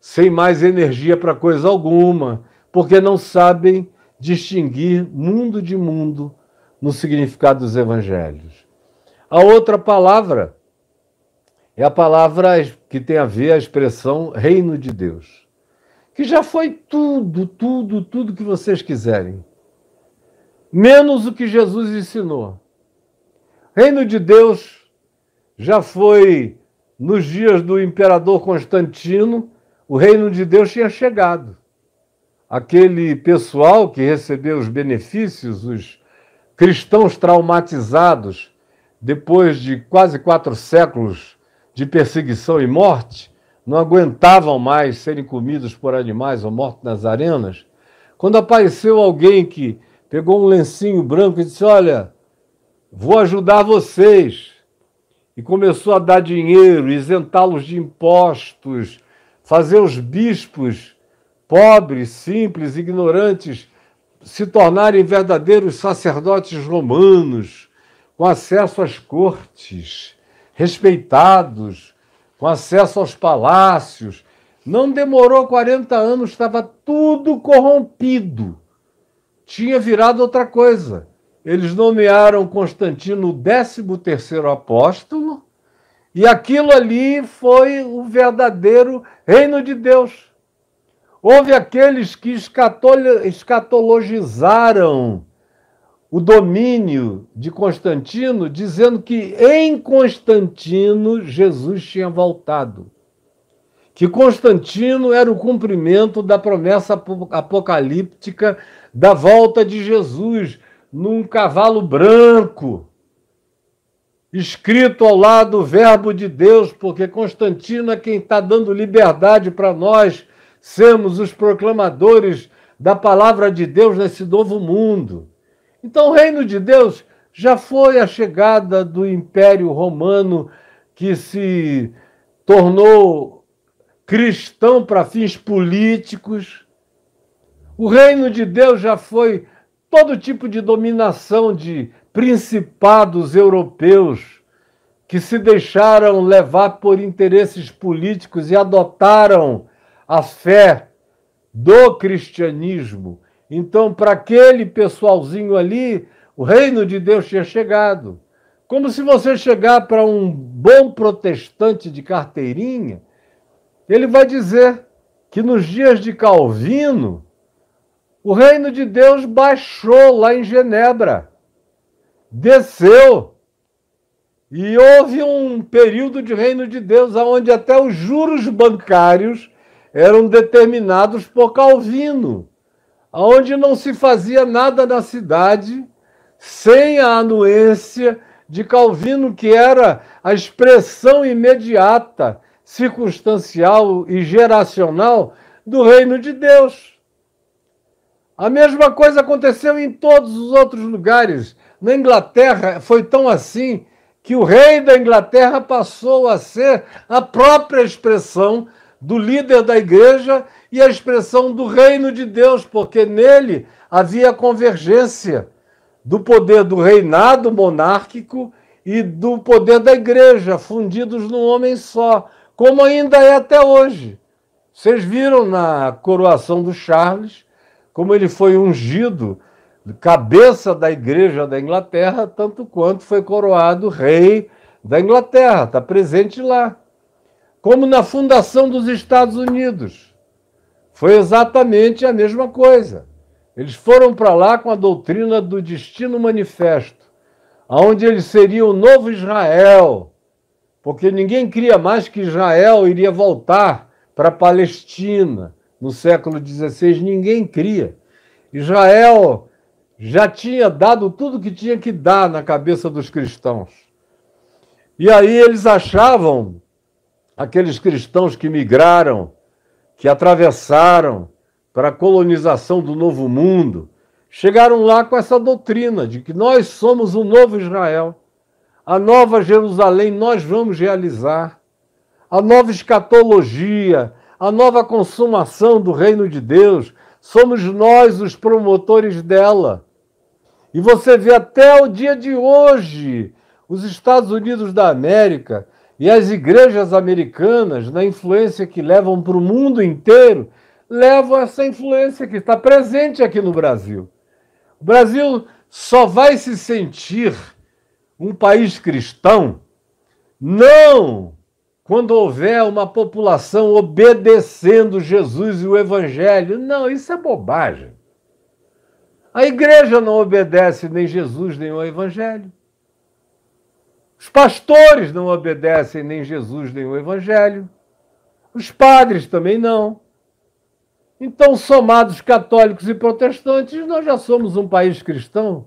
sem mais energia para coisa alguma, porque não sabem distinguir mundo de mundo no significado dos evangelhos. A outra palavra é a palavra que tem a ver a expressão reino de Deus, que já foi tudo, tudo, tudo que vocês quiserem, menos o que Jesus ensinou. Reino de Deus já foi nos dias do imperador Constantino, o reino de Deus tinha chegado. Aquele pessoal que recebeu os benefícios, os cristãos traumatizados, depois de quase quatro séculos de perseguição e morte, não aguentavam mais serem comidos por animais ou mortos nas arenas, quando apareceu alguém que pegou um lencinho branco e disse: Olha, vou ajudar vocês. E começou a dar dinheiro, isentá-los de impostos, fazer os bispos pobres, simples, ignorantes se tornarem verdadeiros sacerdotes romanos, com acesso às cortes respeitados, com acesso aos palácios. Não demorou 40 anos, estava tudo corrompido. Tinha virado outra coisa. Eles nomearam Constantino o 13º apóstolo, e aquilo ali foi o verdadeiro reino de Deus. Houve aqueles que escatologizaram o domínio de Constantino, dizendo que em Constantino Jesus tinha voltado. Que Constantino era o cumprimento da promessa apocalíptica da volta de Jesus num cavalo branco, escrito ao lado do Verbo de Deus, porque Constantino é quem está dando liberdade para nós sermos os proclamadores da palavra de Deus nesse novo mundo. Então, o reino de Deus já foi a chegada do Império Romano que se tornou cristão para fins políticos. O reino de Deus já foi todo tipo de dominação de principados europeus que se deixaram levar por interesses políticos e adotaram a fé do cristianismo então, para aquele pessoalzinho ali, o reino de Deus tinha chegado. Como se você chegar para um bom protestante de carteirinha, ele vai dizer que nos dias de Calvino, o reino de Deus baixou lá em Genebra, desceu. E houve um período de reino de Deus onde até os juros bancários eram determinados por Calvino onde não se fazia nada na cidade sem a anuência de Calvino, que era a expressão imediata, circunstancial e geracional do reino de Deus. A mesma coisa aconteceu em todos os outros lugares. Na Inglaterra foi tão assim que o rei da Inglaterra passou a ser a própria expressão do líder da igreja e a expressão do reino de Deus, porque nele havia convergência do poder do reinado monárquico e do poder da igreja, fundidos num homem só, como ainda é até hoje. Vocês viram na coroação do Charles como ele foi ungido cabeça da igreja da Inglaterra, tanto quanto foi coroado rei da Inglaterra, está presente lá. Como na fundação dos Estados Unidos. Foi exatamente a mesma coisa. Eles foram para lá com a doutrina do destino manifesto, onde eles seriam o novo Israel, porque ninguém cria mais que Israel iria voltar para a Palestina no século XVI, ninguém cria. Israel já tinha dado tudo que tinha que dar na cabeça dos cristãos. E aí eles achavam, aqueles cristãos que migraram, que atravessaram para a colonização do novo mundo, chegaram lá com essa doutrina de que nós somos o novo Israel, a nova Jerusalém nós vamos realizar, a nova escatologia, a nova consumação do reino de Deus, somos nós os promotores dela. E você vê até o dia de hoje os Estados Unidos da América e as igrejas americanas, na influência que levam para o mundo inteiro, levam essa influência que está presente aqui no Brasil. O Brasil só vai se sentir um país cristão não quando houver uma população obedecendo Jesus e o Evangelho. Não, isso é bobagem. A igreja não obedece nem Jesus nem o Evangelho. Os pastores não obedecem nem Jesus nem o Evangelho. Os padres também não. Então, somados católicos e protestantes, nós já somos um país cristão.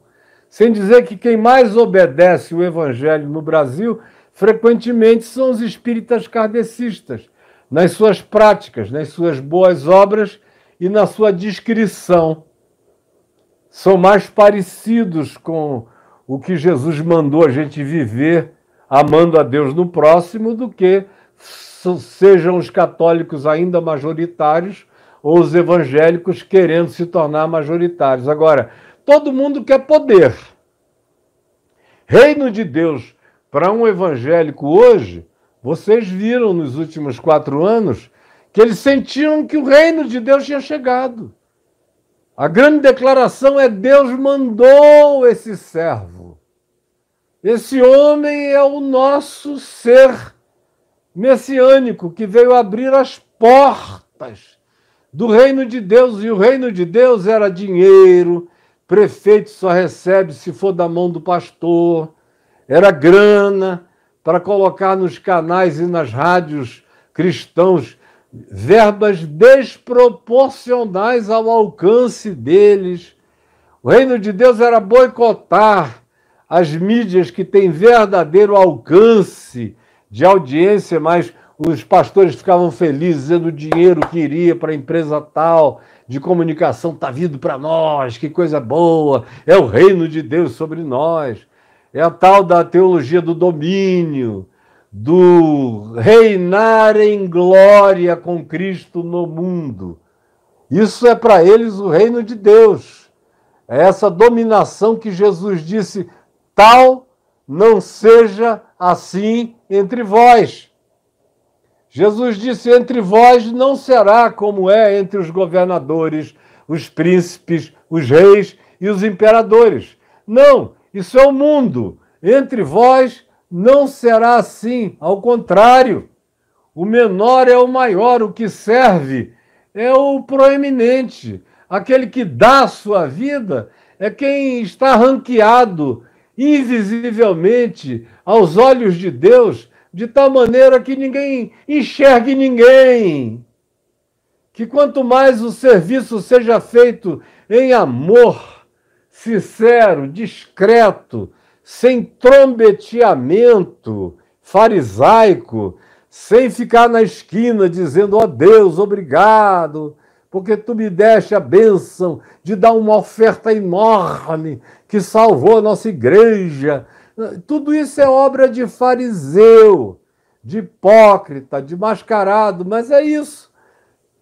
Sem dizer que quem mais obedece o Evangelho no Brasil, frequentemente, são os espíritas kardecistas, nas suas práticas, nas suas boas obras e na sua descrição são mais parecidos com o que Jesus mandou a gente viver, amando a Deus no próximo, do que sejam os católicos ainda majoritários ou os evangélicos querendo se tornar majoritários. Agora, todo mundo quer poder. Reino de Deus para um evangélico hoje, vocês viram nos últimos quatro anos que eles sentiam que o reino de Deus tinha chegado. A grande declaração é: Deus mandou esse servo. Esse homem é o nosso ser messiânico que veio abrir as portas do reino de Deus. E o reino de Deus era dinheiro, prefeito só recebe se for da mão do pastor, era grana para colocar nos canais e nas rádios cristãos verbas desproporcionais ao alcance deles. O reino de Deus era boicotar as mídias que têm verdadeiro alcance de audiência, mas os pastores ficavam felizes dizendo o dinheiro que iria para a empresa tal de comunicação está vindo para nós, que coisa boa, é o reino de Deus sobre nós. É a tal da teologia do domínio, do reinar em glória com Cristo no mundo. Isso é para eles o reino de Deus. É essa dominação que Jesus disse: tal não seja assim entre vós. Jesus disse: entre vós não será como é entre os governadores, os príncipes, os reis e os imperadores. Não, isso é o mundo. Entre vós não será assim, ao contrário. O menor é o maior, o que serve é o proeminente. Aquele que dá a sua vida é quem está ranqueado invisivelmente aos olhos de Deus, de tal maneira que ninguém enxergue ninguém. Que quanto mais o serviço seja feito em amor, sincero, discreto, sem trombeteamento farisaico, sem ficar na esquina dizendo: ó oh Deus, obrigado, porque tu me deste a bênção de dar uma oferta enorme que salvou a nossa igreja. Tudo isso é obra de fariseu, de hipócrita, de mascarado, mas é isso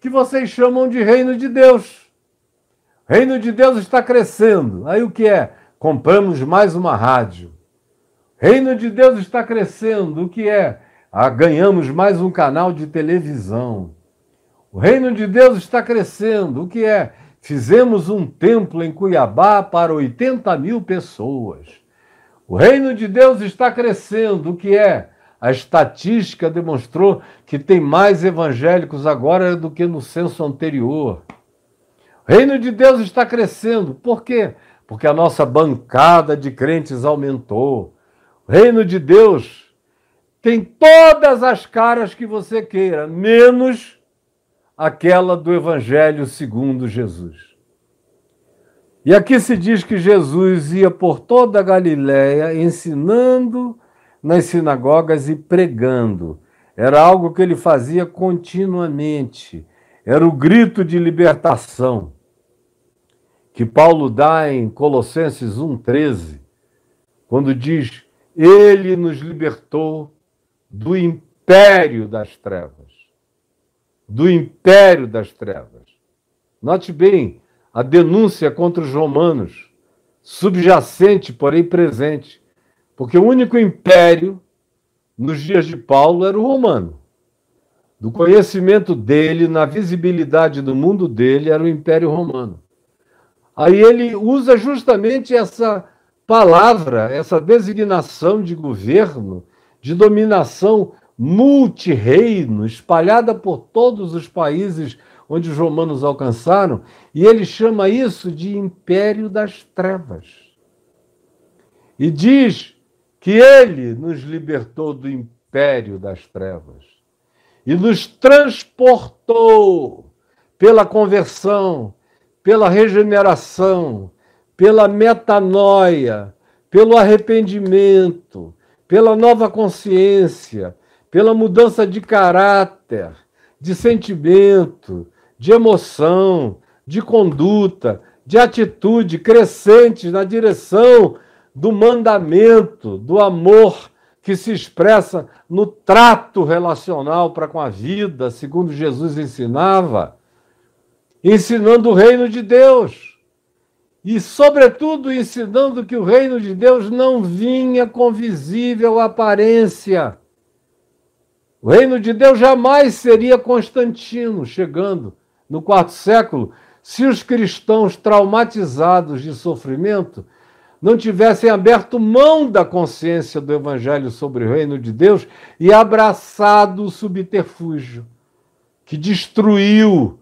que vocês chamam de reino de Deus. Reino de Deus está crescendo. Aí o que é? Compramos mais uma rádio. Reino de Deus está crescendo. O que é? Ah, ganhamos mais um canal de televisão. O reino de Deus está crescendo. O que é? Fizemos um templo em Cuiabá para 80 mil pessoas. O reino de Deus está crescendo. O que é? A estatística demonstrou que tem mais evangélicos agora do que no censo anterior. O reino de Deus está crescendo. Por quê? Porque a nossa bancada de crentes aumentou. O reino de Deus tem todas as caras que você queira, menos aquela do Evangelho segundo Jesus. E aqui se diz que Jesus ia por toda a Galiléia ensinando nas sinagogas e pregando. Era algo que ele fazia continuamente. Era o grito de libertação que Paulo dá em Colossenses 1,13, quando diz: Ele nos libertou do império das trevas do império das trevas. Note bem a denúncia contra os romanos, subjacente, porém presente, porque o único império nos dias de Paulo era o romano. Do conhecimento dele, na visibilidade do mundo dele, era o Império Romano. Aí ele usa justamente essa palavra, essa designação de governo, de dominação multirreino, espalhada por todos os países onde os romanos alcançaram, e ele chama isso de império das trevas. E diz que ele nos libertou do império das trevas e nos transportou pela conversão, pela regeneração, pela metanoia, pelo arrependimento, pela nova consciência, pela mudança de caráter, de sentimento, de emoção, de conduta, de atitude crescente na direção do mandamento, do amor que se expressa no trato relacional para com a vida, segundo Jesus ensinava, ensinando o reino de Deus. E, sobretudo, ensinando que o reino de Deus não vinha com visível aparência o reino de Deus jamais seria Constantino chegando no quarto século se os cristãos traumatizados de sofrimento não tivessem aberto mão da consciência do evangelho sobre o reino de Deus e abraçado o subterfúgio que destruiu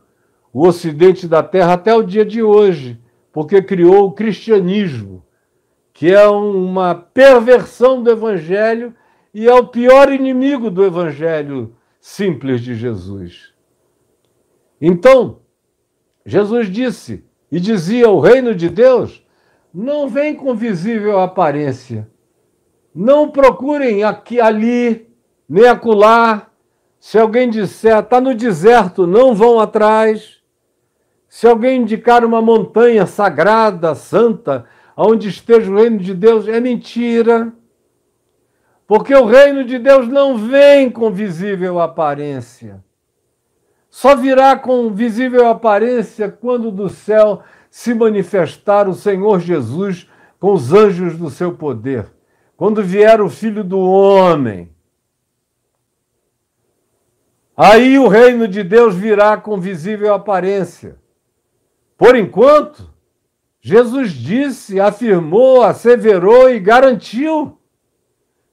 o ocidente da terra até o dia de hoje, porque criou o cristianismo, que é uma perversão do evangelho e é o pior inimigo do evangelho simples de Jesus. Então, Jesus disse e dizia: o reino de Deus não vem com visível aparência. Não procurem aqui, ali, nem acolá. Se alguém disser, está no deserto, não vão atrás. Se alguém indicar uma montanha sagrada, santa, onde esteja o reino de Deus, é mentira. Porque o reino de Deus não vem com visível aparência. Só virá com visível aparência quando do céu se manifestar o Senhor Jesus com os anjos do seu poder. Quando vier o Filho do Homem. Aí o reino de Deus virá com visível aparência. Por enquanto, Jesus disse, afirmou, asseverou e garantiu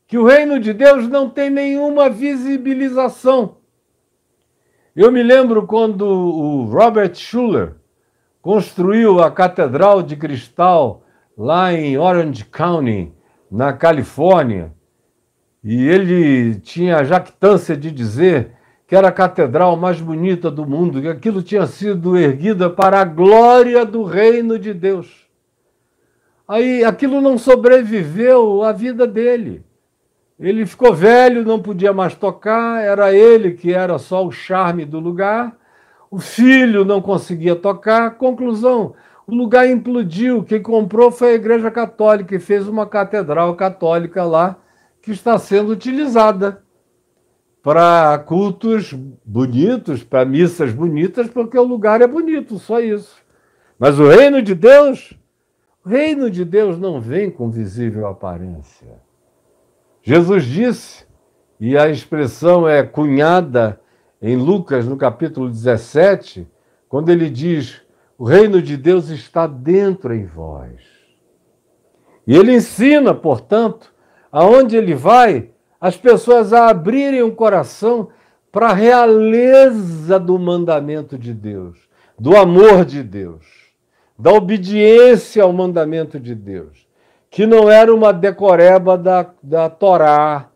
que o reino de Deus não tem nenhuma visibilização. Eu me lembro quando o Robert Schuller construiu a Catedral de Cristal lá em Orange County, na Califórnia, e ele tinha a jactância de dizer que era a catedral mais bonita do mundo, que aquilo tinha sido erguida para a glória do reino de Deus. Aí aquilo não sobreviveu à vida dele. Ele ficou velho, não podia mais tocar, era ele que era só o charme do lugar. O filho não conseguia tocar. Conclusão: o lugar implodiu. Quem comprou foi a Igreja Católica e fez uma catedral católica lá que está sendo utilizada para cultos bonitos, para missas bonitas, porque o lugar é bonito, só isso. Mas o reino de Deus, o reino de Deus não vem com visível aparência. Jesus disse, e a expressão é cunhada em Lucas, no capítulo 17, quando ele diz: O reino de Deus está dentro em vós. E ele ensina, portanto, aonde ele vai, as pessoas a abrirem o coração para a realeza do mandamento de Deus, do amor de Deus, da obediência ao mandamento de Deus, que não era uma decoreba da, da Torá,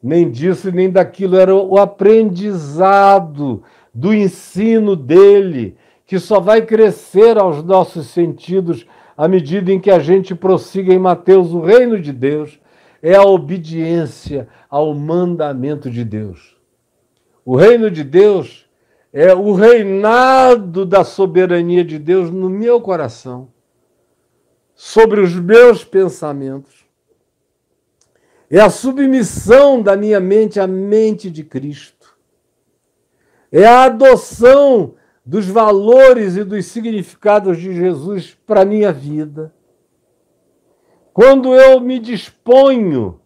nem disso nem daquilo, era o aprendizado do ensino dele, que só vai crescer aos nossos sentidos à medida em que a gente prossiga em Mateus, o reino de Deus é a obediência ao mandamento de Deus. O reino de Deus é o reinado da soberania de Deus no meu coração, sobre os meus pensamentos. É a submissão da minha mente à mente de Cristo. É a adoção dos valores e dos significados de Jesus para a minha vida. Quando eu me disponho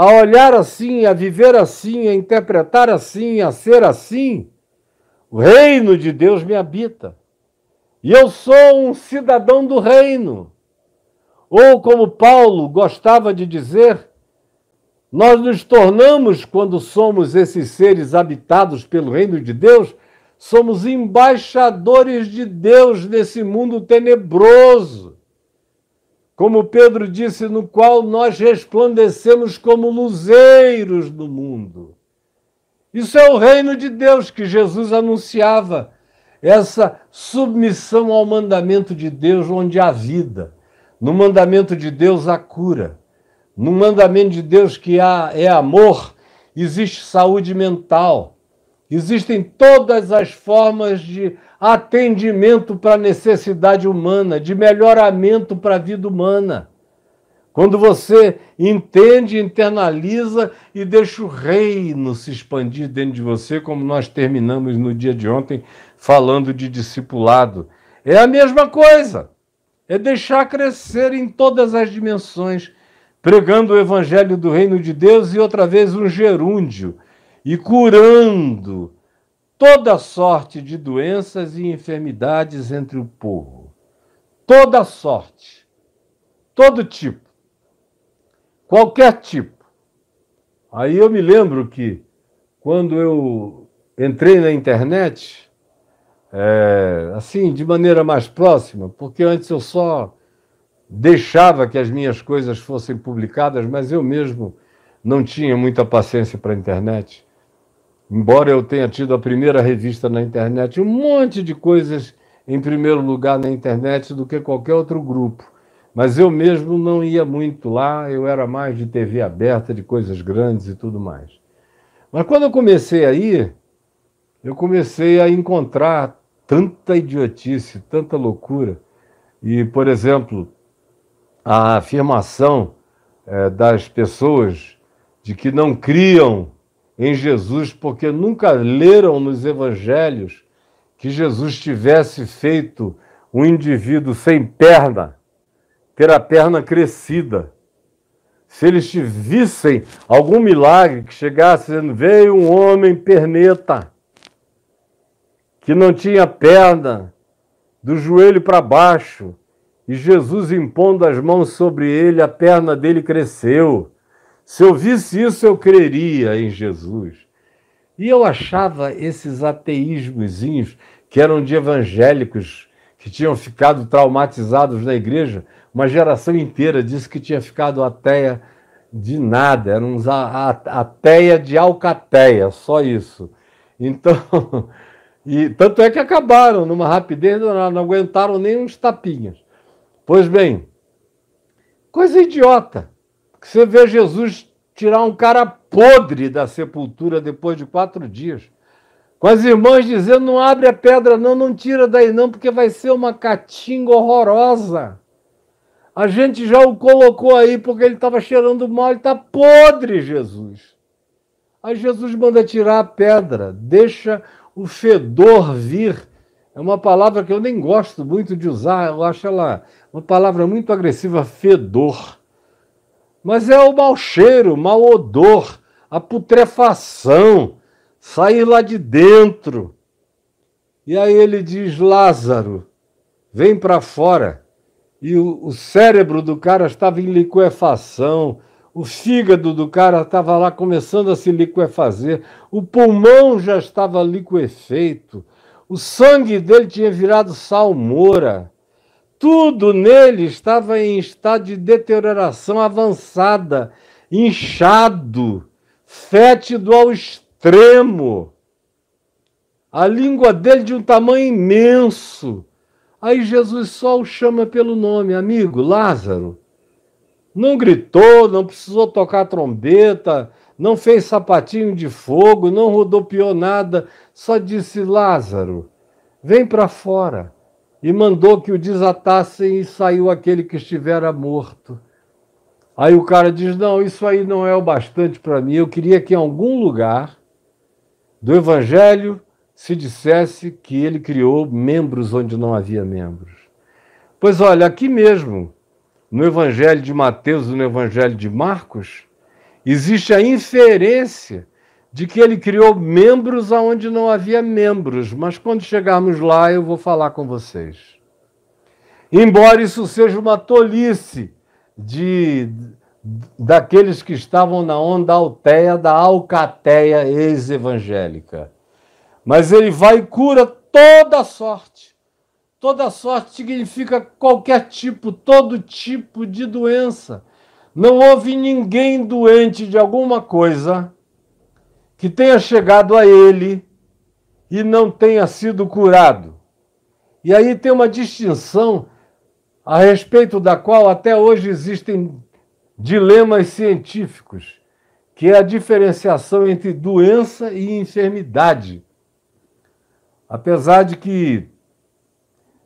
a olhar assim, a viver assim, a interpretar assim, a ser assim, o reino de Deus me habita. E eu sou um cidadão do reino. Ou, como Paulo gostava de dizer, nós nos tornamos, quando somos esses seres habitados pelo reino de Deus, somos embaixadores de Deus nesse mundo tenebroso como Pedro disse, no qual nós resplandecemos como luzeiros no mundo. Isso é o reino de Deus que Jesus anunciava, essa submissão ao mandamento de Deus, onde há vida. No mandamento de Deus há cura. No mandamento de Deus que há, é amor, existe saúde mental. Existem todas as formas de atendimento para a necessidade humana, de melhoramento para a vida humana. Quando você entende, internaliza e deixa o reino se expandir dentro de você, como nós terminamos no dia de ontem falando de discipulado. É a mesma coisa. É deixar crescer em todas as dimensões, pregando o evangelho do reino de Deus e outra vez um gerúndio, e curando toda sorte de doenças e enfermidades entre o povo. Toda sorte. Todo tipo. Qualquer tipo. Aí eu me lembro que quando eu entrei na internet, é, assim, de maneira mais próxima, porque antes eu só deixava que as minhas coisas fossem publicadas, mas eu mesmo não tinha muita paciência para a internet. Embora eu tenha tido a primeira revista na internet, um monte de coisas em primeiro lugar na internet do que qualquer outro grupo. Mas eu mesmo não ia muito lá, eu era mais de TV aberta, de coisas grandes e tudo mais. Mas quando eu comecei a ir, eu comecei a encontrar tanta idiotice, tanta loucura. E, por exemplo, a afirmação é, das pessoas de que não criam em Jesus, porque nunca leram nos evangelhos que Jesus tivesse feito um indivíduo sem perna ter a perna crescida. Se eles vissem algum milagre que chegasse dizendo, veio um homem perneta, que não tinha perna, do joelho para baixo, e Jesus impondo as mãos sobre ele, a perna dele cresceu. Se eu visse isso, eu creria em Jesus. E eu achava esses ateísmozinhos, que eram de evangélicos, que tinham ficado traumatizados na igreja, uma geração inteira disse que tinha ficado ateia de nada, eram uns ateia de alcateia, só isso. Então, [laughs] e tanto é que acabaram numa rapidez, não, não aguentaram nem uns tapinhas. Pois bem, coisa idiota que você vê Jesus tirar um cara podre da sepultura depois de quatro dias. com as irmãs dizendo: não abre a pedra, não, não tira daí, não, porque vai ser uma catinga horrorosa. A gente já o colocou aí porque ele estava cheirando mal, ele está podre, Jesus. Aí Jesus manda tirar a pedra, deixa o fedor vir. É uma palavra que eu nem gosto muito de usar, eu acho ela uma palavra muito agressiva, fedor. Mas é o mau cheiro, mau odor, a putrefação, sair lá de dentro. E aí ele diz: Lázaro, vem para fora. E o, o, cérebro do cara estava em liquefação, o fígado do cara estava lá começando a se liquefazer, o pulmão já estava liquefeito, o sangue dele tinha virado salmoura. Tudo nele estava em estado de deterioração avançada, inchado, fétido ao extremo. A língua dele de um tamanho imenso. Aí Jesus só o chama pelo nome, amigo, Lázaro. Não gritou, não precisou tocar trombeta, não fez sapatinho de fogo, não rodopiou nada, só disse: Lázaro, vem para fora. E mandou que o desatassem e saiu aquele que estivera morto. Aí o cara diz: Não, isso aí não é o bastante para mim. Eu queria que em algum lugar do Evangelho se dissesse que ele criou membros onde não havia membros. Pois olha, aqui mesmo, no Evangelho de Mateus e no Evangelho de Marcos, existe a inferência de que ele criou membros aonde não havia membros, mas quando chegarmos lá eu vou falar com vocês. Embora isso seja uma tolice de daqueles que estavam na onda alteia da alcateia ex-evangélica. Mas ele vai e cura toda sorte. Toda sorte significa qualquer tipo, todo tipo de doença. Não houve ninguém doente de alguma coisa que tenha chegado a ele e não tenha sido curado. E aí tem uma distinção a respeito da qual até hoje existem dilemas científicos, que é a diferenciação entre doença e enfermidade. Apesar de que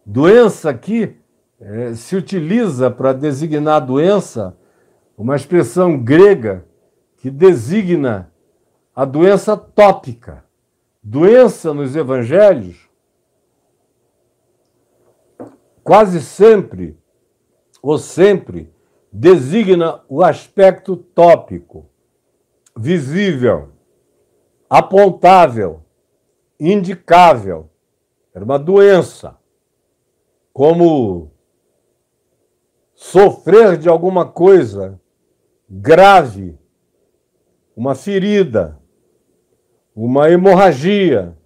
doença aqui é, se utiliza para designar doença uma expressão grega que designa a doença tópica. Doença nos evangelhos quase sempre ou sempre designa o aspecto tópico, visível, apontável, indicável. Era uma doença, como sofrer de alguma coisa grave, uma ferida, uma hemorragia,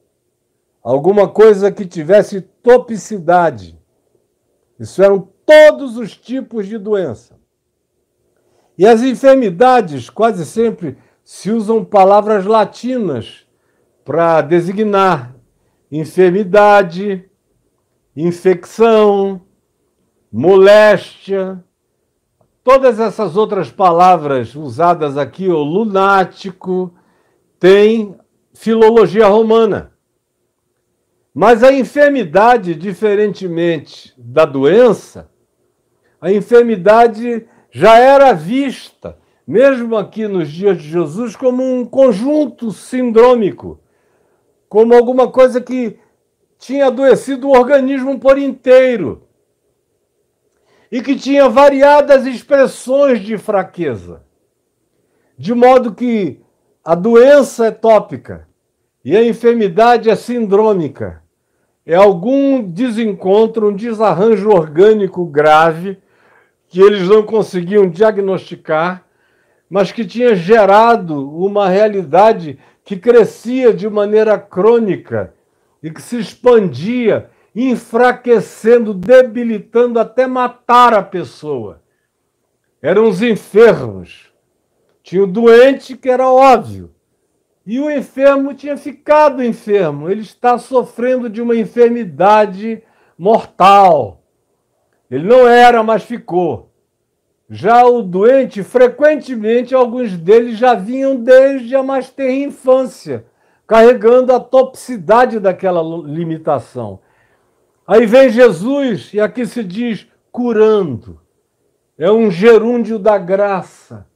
alguma coisa que tivesse topicidade. Isso eram todos os tipos de doença. E as enfermidades, quase sempre se usam palavras latinas para designar enfermidade, infecção, moléstia, todas essas outras palavras usadas aqui, o lunático, tem filologia romana. Mas a enfermidade, diferentemente da doença, a enfermidade já era vista, mesmo aqui nos dias de Jesus, como um conjunto sindrômico como alguma coisa que tinha adoecido o organismo por inteiro e que tinha variadas expressões de fraqueza. De modo que a doença é tópica e a enfermidade é sindrômica. É algum desencontro, um desarranjo orgânico grave que eles não conseguiam diagnosticar, mas que tinha gerado uma realidade que crescia de maneira crônica e que se expandia, enfraquecendo, debilitando até matar a pessoa. Eram os enfermos. Tinha o doente, que era óbvio. E o enfermo tinha ficado enfermo. Ele está sofrendo de uma enfermidade mortal. Ele não era, mas ficou. Já o doente, frequentemente, alguns deles já vinham desde a mais terra infância, carregando a toxicidade daquela limitação. Aí vem Jesus, e aqui se diz curando. É um gerúndio da graça,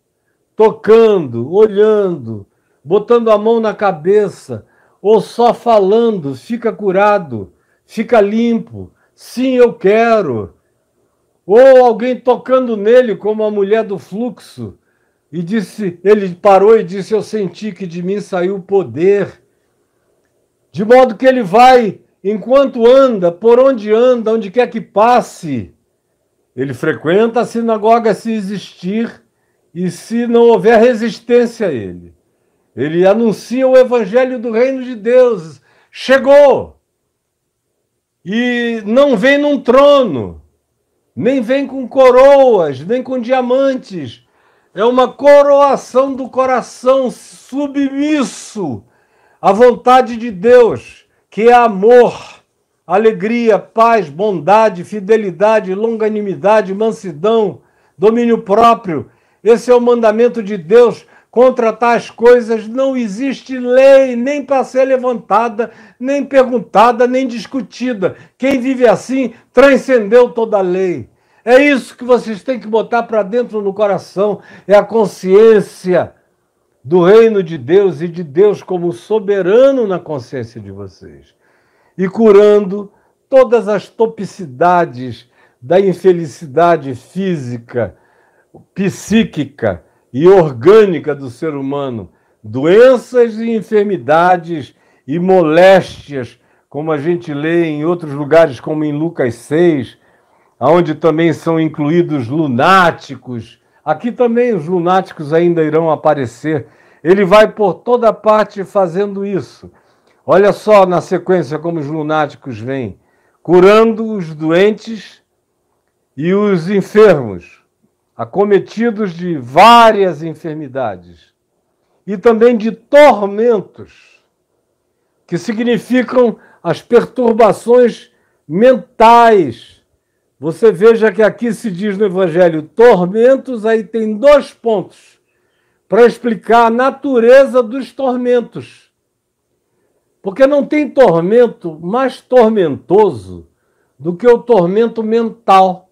tocando, olhando, botando a mão na cabeça, ou só falando, fica curado, fica limpo. Sim, eu quero. Ou alguém tocando nele, como a mulher do fluxo, e disse, ele parou e disse: Eu senti que de mim saiu o poder. De modo que ele vai, enquanto anda, por onde anda, onde quer que passe, ele frequenta a sinagoga se existir e se não houver resistência a ele. Ele anuncia o evangelho do reino de Deus. Chegou! E não vem num trono, nem vem com coroas, nem com diamantes. É uma coroação do coração submisso à vontade de Deus, que é amor, alegria, paz, bondade, fidelidade, longanimidade, mansidão, domínio próprio. Esse é o mandamento de Deus Contra tais coisas não existe lei nem para ser levantada, nem perguntada, nem discutida. Quem vive assim transcendeu toda a lei. É isso que vocês têm que botar para dentro no coração, é a consciência do reino de Deus e de Deus como soberano na consciência de vocês. E curando todas as topicidades da infelicidade física, psíquica, e orgânica do ser humano, doenças e enfermidades e moléstias, como a gente lê em outros lugares, como em Lucas 6, onde também são incluídos lunáticos. Aqui também os lunáticos ainda irão aparecer. Ele vai por toda parte fazendo isso. Olha só na sequência como os lunáticos vêm, curando os doentes e os enfermos acometidos de várias enfermidades e também de tormentos, que significam as perturbações mentais. Você veja que aqui se diz no Evangelho tormentos, aí tem dois pontos para explicar a natureza dos tormentos. Porque não tem tormento mais tormentoso do que o tormento mental.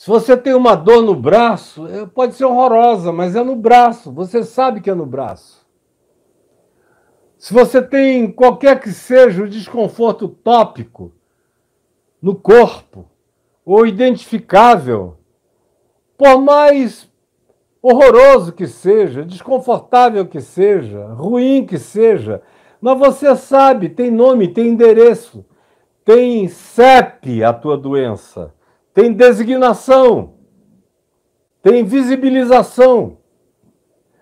Se você tem uma dor no braço, pode ser horrorosa, mas é no braço. Você sabe que é no braço. Se você tem qualquer que seja o desconforto tópico no corpo, ou identificável, por mais horroroso que seja, desconfortável que seja, ruim que seja, mas você sabe, tem nome, tem endereço, tem CEP a tua doença tem designação, tem visibilização.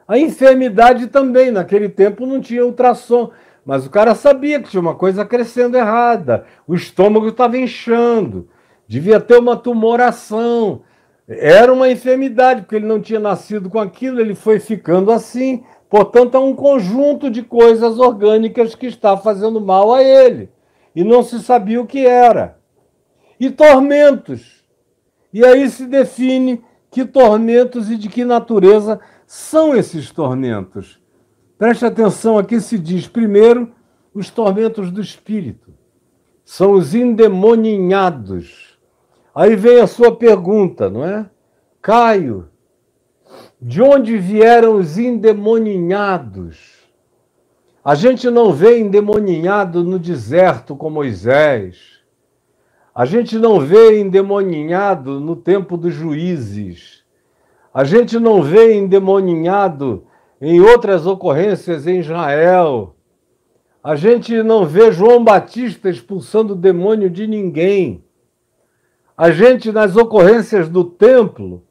A enfermidade também, naquele tempo não tinha ultrassom, mas o cara sabia que tinha uma coisa crescendo errada, o estômago estava inchando, devia ter uma tumoração. Era uma enfermidade, porque ele não tinha nascido com aquilo, ele foi ficando assim. Portanto, é um conjunto de coisas orgânicas que está fazendo mal a ele. E não se sabia o que era. E tormentos e aí se define que tormentos e de que natureza são esses tormentos. Preste atenção, aqui se diz primeiro os tormentos do espírito. São os endemoninhados. Aí vem a sua pergunta, não é? Caio, de onde vieram os endemoninhados? A gente não vê endemoninhado no deserto com Moisés. A gente não vê endemoninhado no tempo dos juízes. A gente não vê endemoninhado em outras ocorrências em Israel. A gente não vê João Batista expulsando o demônio de ninguém. A gente, nas ocorrências do templo,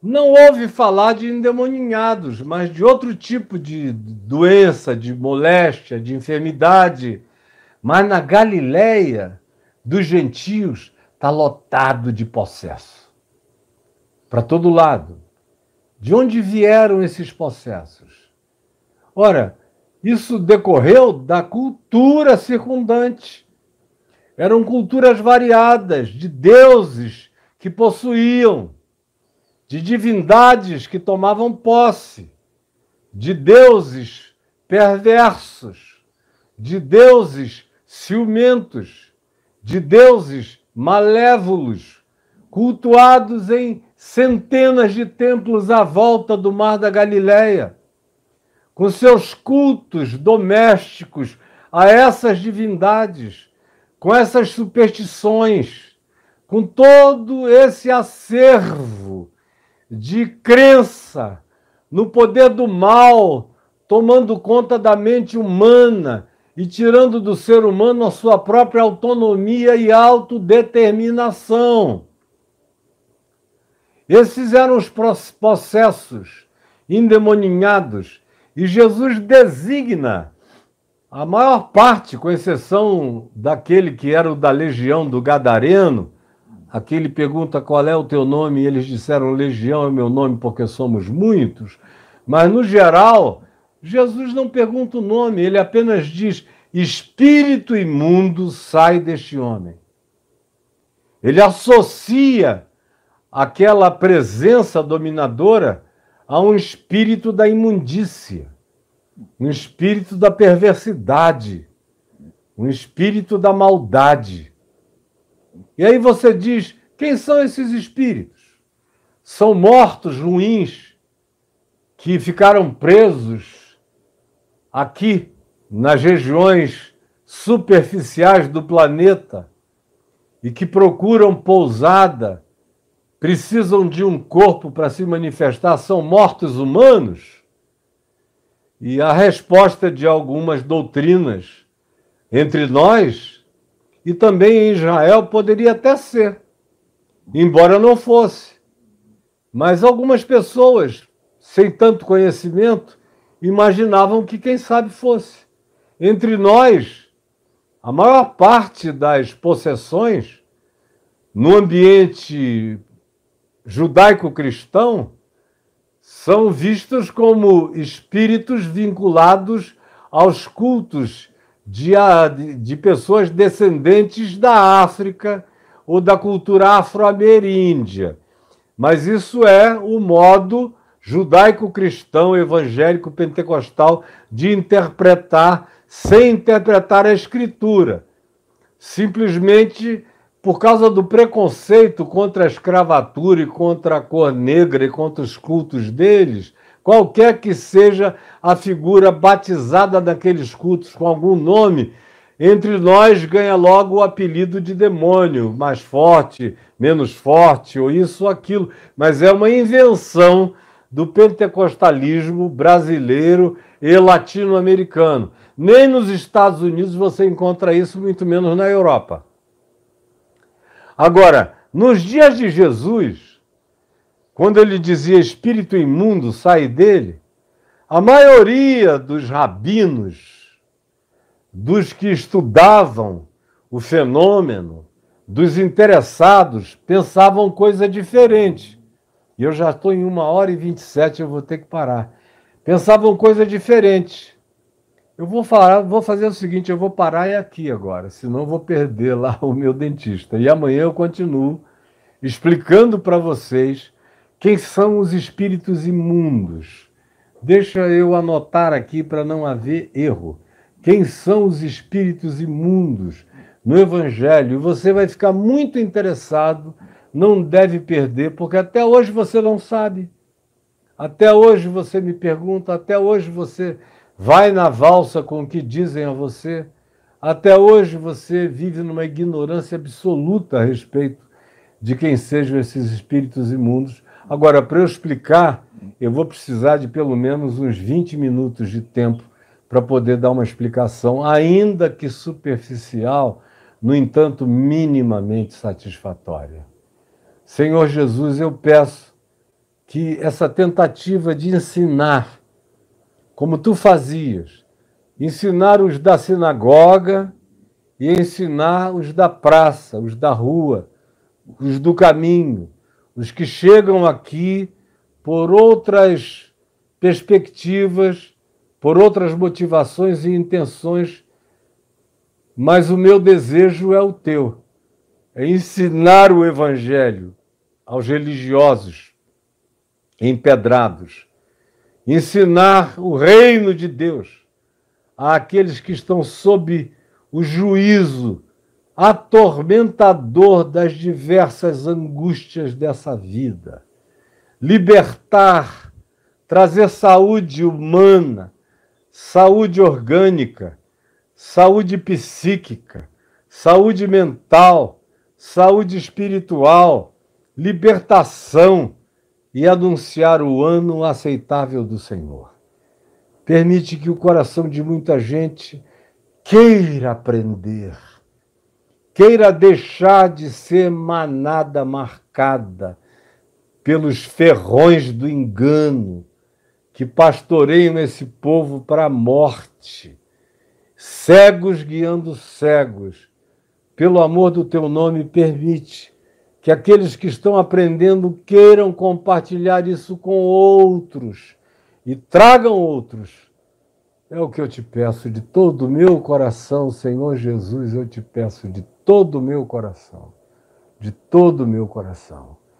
não ouve falar de endemoninhados, mas de outro tipo de doença, de moléstia, de enfermidade. Mas na Galileia, dos gentios está lotado de possesso. Para todo lado. De onde vieram esses possessos? Ora, isso decorreu da cultura circundante. Eram culturas variadas, de deuses que possuíam, de divindades que tomavam posse, de deuses perversos, de deuses ciumentos, de deuses malévolos, cultuados em centenas de templos à volta do Mar da Galileia, com seus cultos domésticos a essas divindades, com essas superstições, com todo esse acervo de crença no poder do mal tomando conta da mente humana e tirando do ser humano a sua própria autonomia e autodeterminação. Esses eram os processos endemoninhados e Jesus designa a maior parte, com exceção daquele que era o da legião do Gadareno, aquele pergunta qual é o teu nome e eles disseram legião é meu nome porque somos muitos, mas no geral Jesus não pergunta o nome, ele apenas diz: espírito imundo sai deste homem. Ele associa aquela presença dominadora a um espírito da imundícia, um espírito da perversidade, um espírito da maldade. E aí você diz: quem são esses espíritos? São mortos ruins que ficaram presos aqui nas regiões superficiais do planeta e que procuram pousada, precisam de um corpo para se manifestar, são mortos humanos? E a resposta de algumas doutrinas entre nós e também em Israel poderia até ser, embora não fosse. Mas algumas pessoas, sem tanto conhecimento, imaginavam que, quem sabe, fosse. Entre nós, a maior parte das possessões no ambiente judaico-cristão são vistas como espíritos vinculados aos cultos de, de pessoas descendentes da África ou da cultura afro-ameríndia. Mas isso é o modo judaico-cristão, evangélico, pentecostal, de interpretar, sem interpretar a Escritura. Simplesmente por causa do preconceito contra a escravatura e contra a cor negra e contra os cultos deles, qualquer que seja a figura batizada naqueles cultos com algum nome, entre nós ganha logo o apelido de demônio, mais forte, menos forte, ou isso ou aquilo. Mas é uma invenção do pentecostalismo brasileiro e latino-americano. Nem nos Estados Unidos você encontra isso, muito menos na Europa. Agora, nos dias de Jesus, quando ele dizia espírito imundo, sai dele, a maioria dos rabinos, dos que estudavam o fenômeno, dos interessados, pensavam coisa diferente. E eu já estou em uma hora e vinte e sete, eu vou ter que parar. Pensavam coisa diferente. Eu vou falar, vou fazer o seguinte, eu vou parar é aqui agora, senão vou perder lá o meu dentista. E amanhã eu continuo explicando para vocês quem são os espíritos imundos. Deixa eu anotar aqui para não haver erro. Quem são os espíritos imundos no Evangelho? Você vai ficar muito interessado não deve perder, porque até hoje você não sabe. Até hoje você me pergunta, até hoje você vai na valsa com o que dizem a você. Até hoje você vive numa ignorância absoluta a respeito de quem sejam esses espíritos imundos. Agora, para eu explicar, eu vou precisar de pelo menos uns 20 minutos de tempo para poder dar uma explicação, ainda que superficial, no entanto, minimamente satisfatória. Senhor Jesus, eu peço que essa tentativa de ensinar, como tu fazias, ensinar os da sinagoga e ensinar os da praça, os da rua, os do caminho, os que chegam aqui por outras perspectivas, por outras motivações e intenções, mas o meu desejo é o teu é ensinar o evangelho aos religiosos empedrados, ensinar o reino de Deus àqueles que estão sob o juízo atormentador das diversas angústias dessa vida. Libertar, trazer saúde humana, saúde orgânica, saúde psíquica, saúde mental, saúde espiritual, libertação e anunciar o ano aceitável do Senhor. Permite que o coração de muita gente queira aprender, queira deixar de ser manada marcada pelos ferrões do engano que pastoreiam esse povo para a morte, cegos guiando cegos. Pelo amor do teu nome, permite que aqueles que estão aprendendo queiram compartilhar isso com outros e tragam outros. É o que eu te peço de todo o meu coração, Senhor Jesus, eu te peço de todo o meu coração, de todo o meu coração.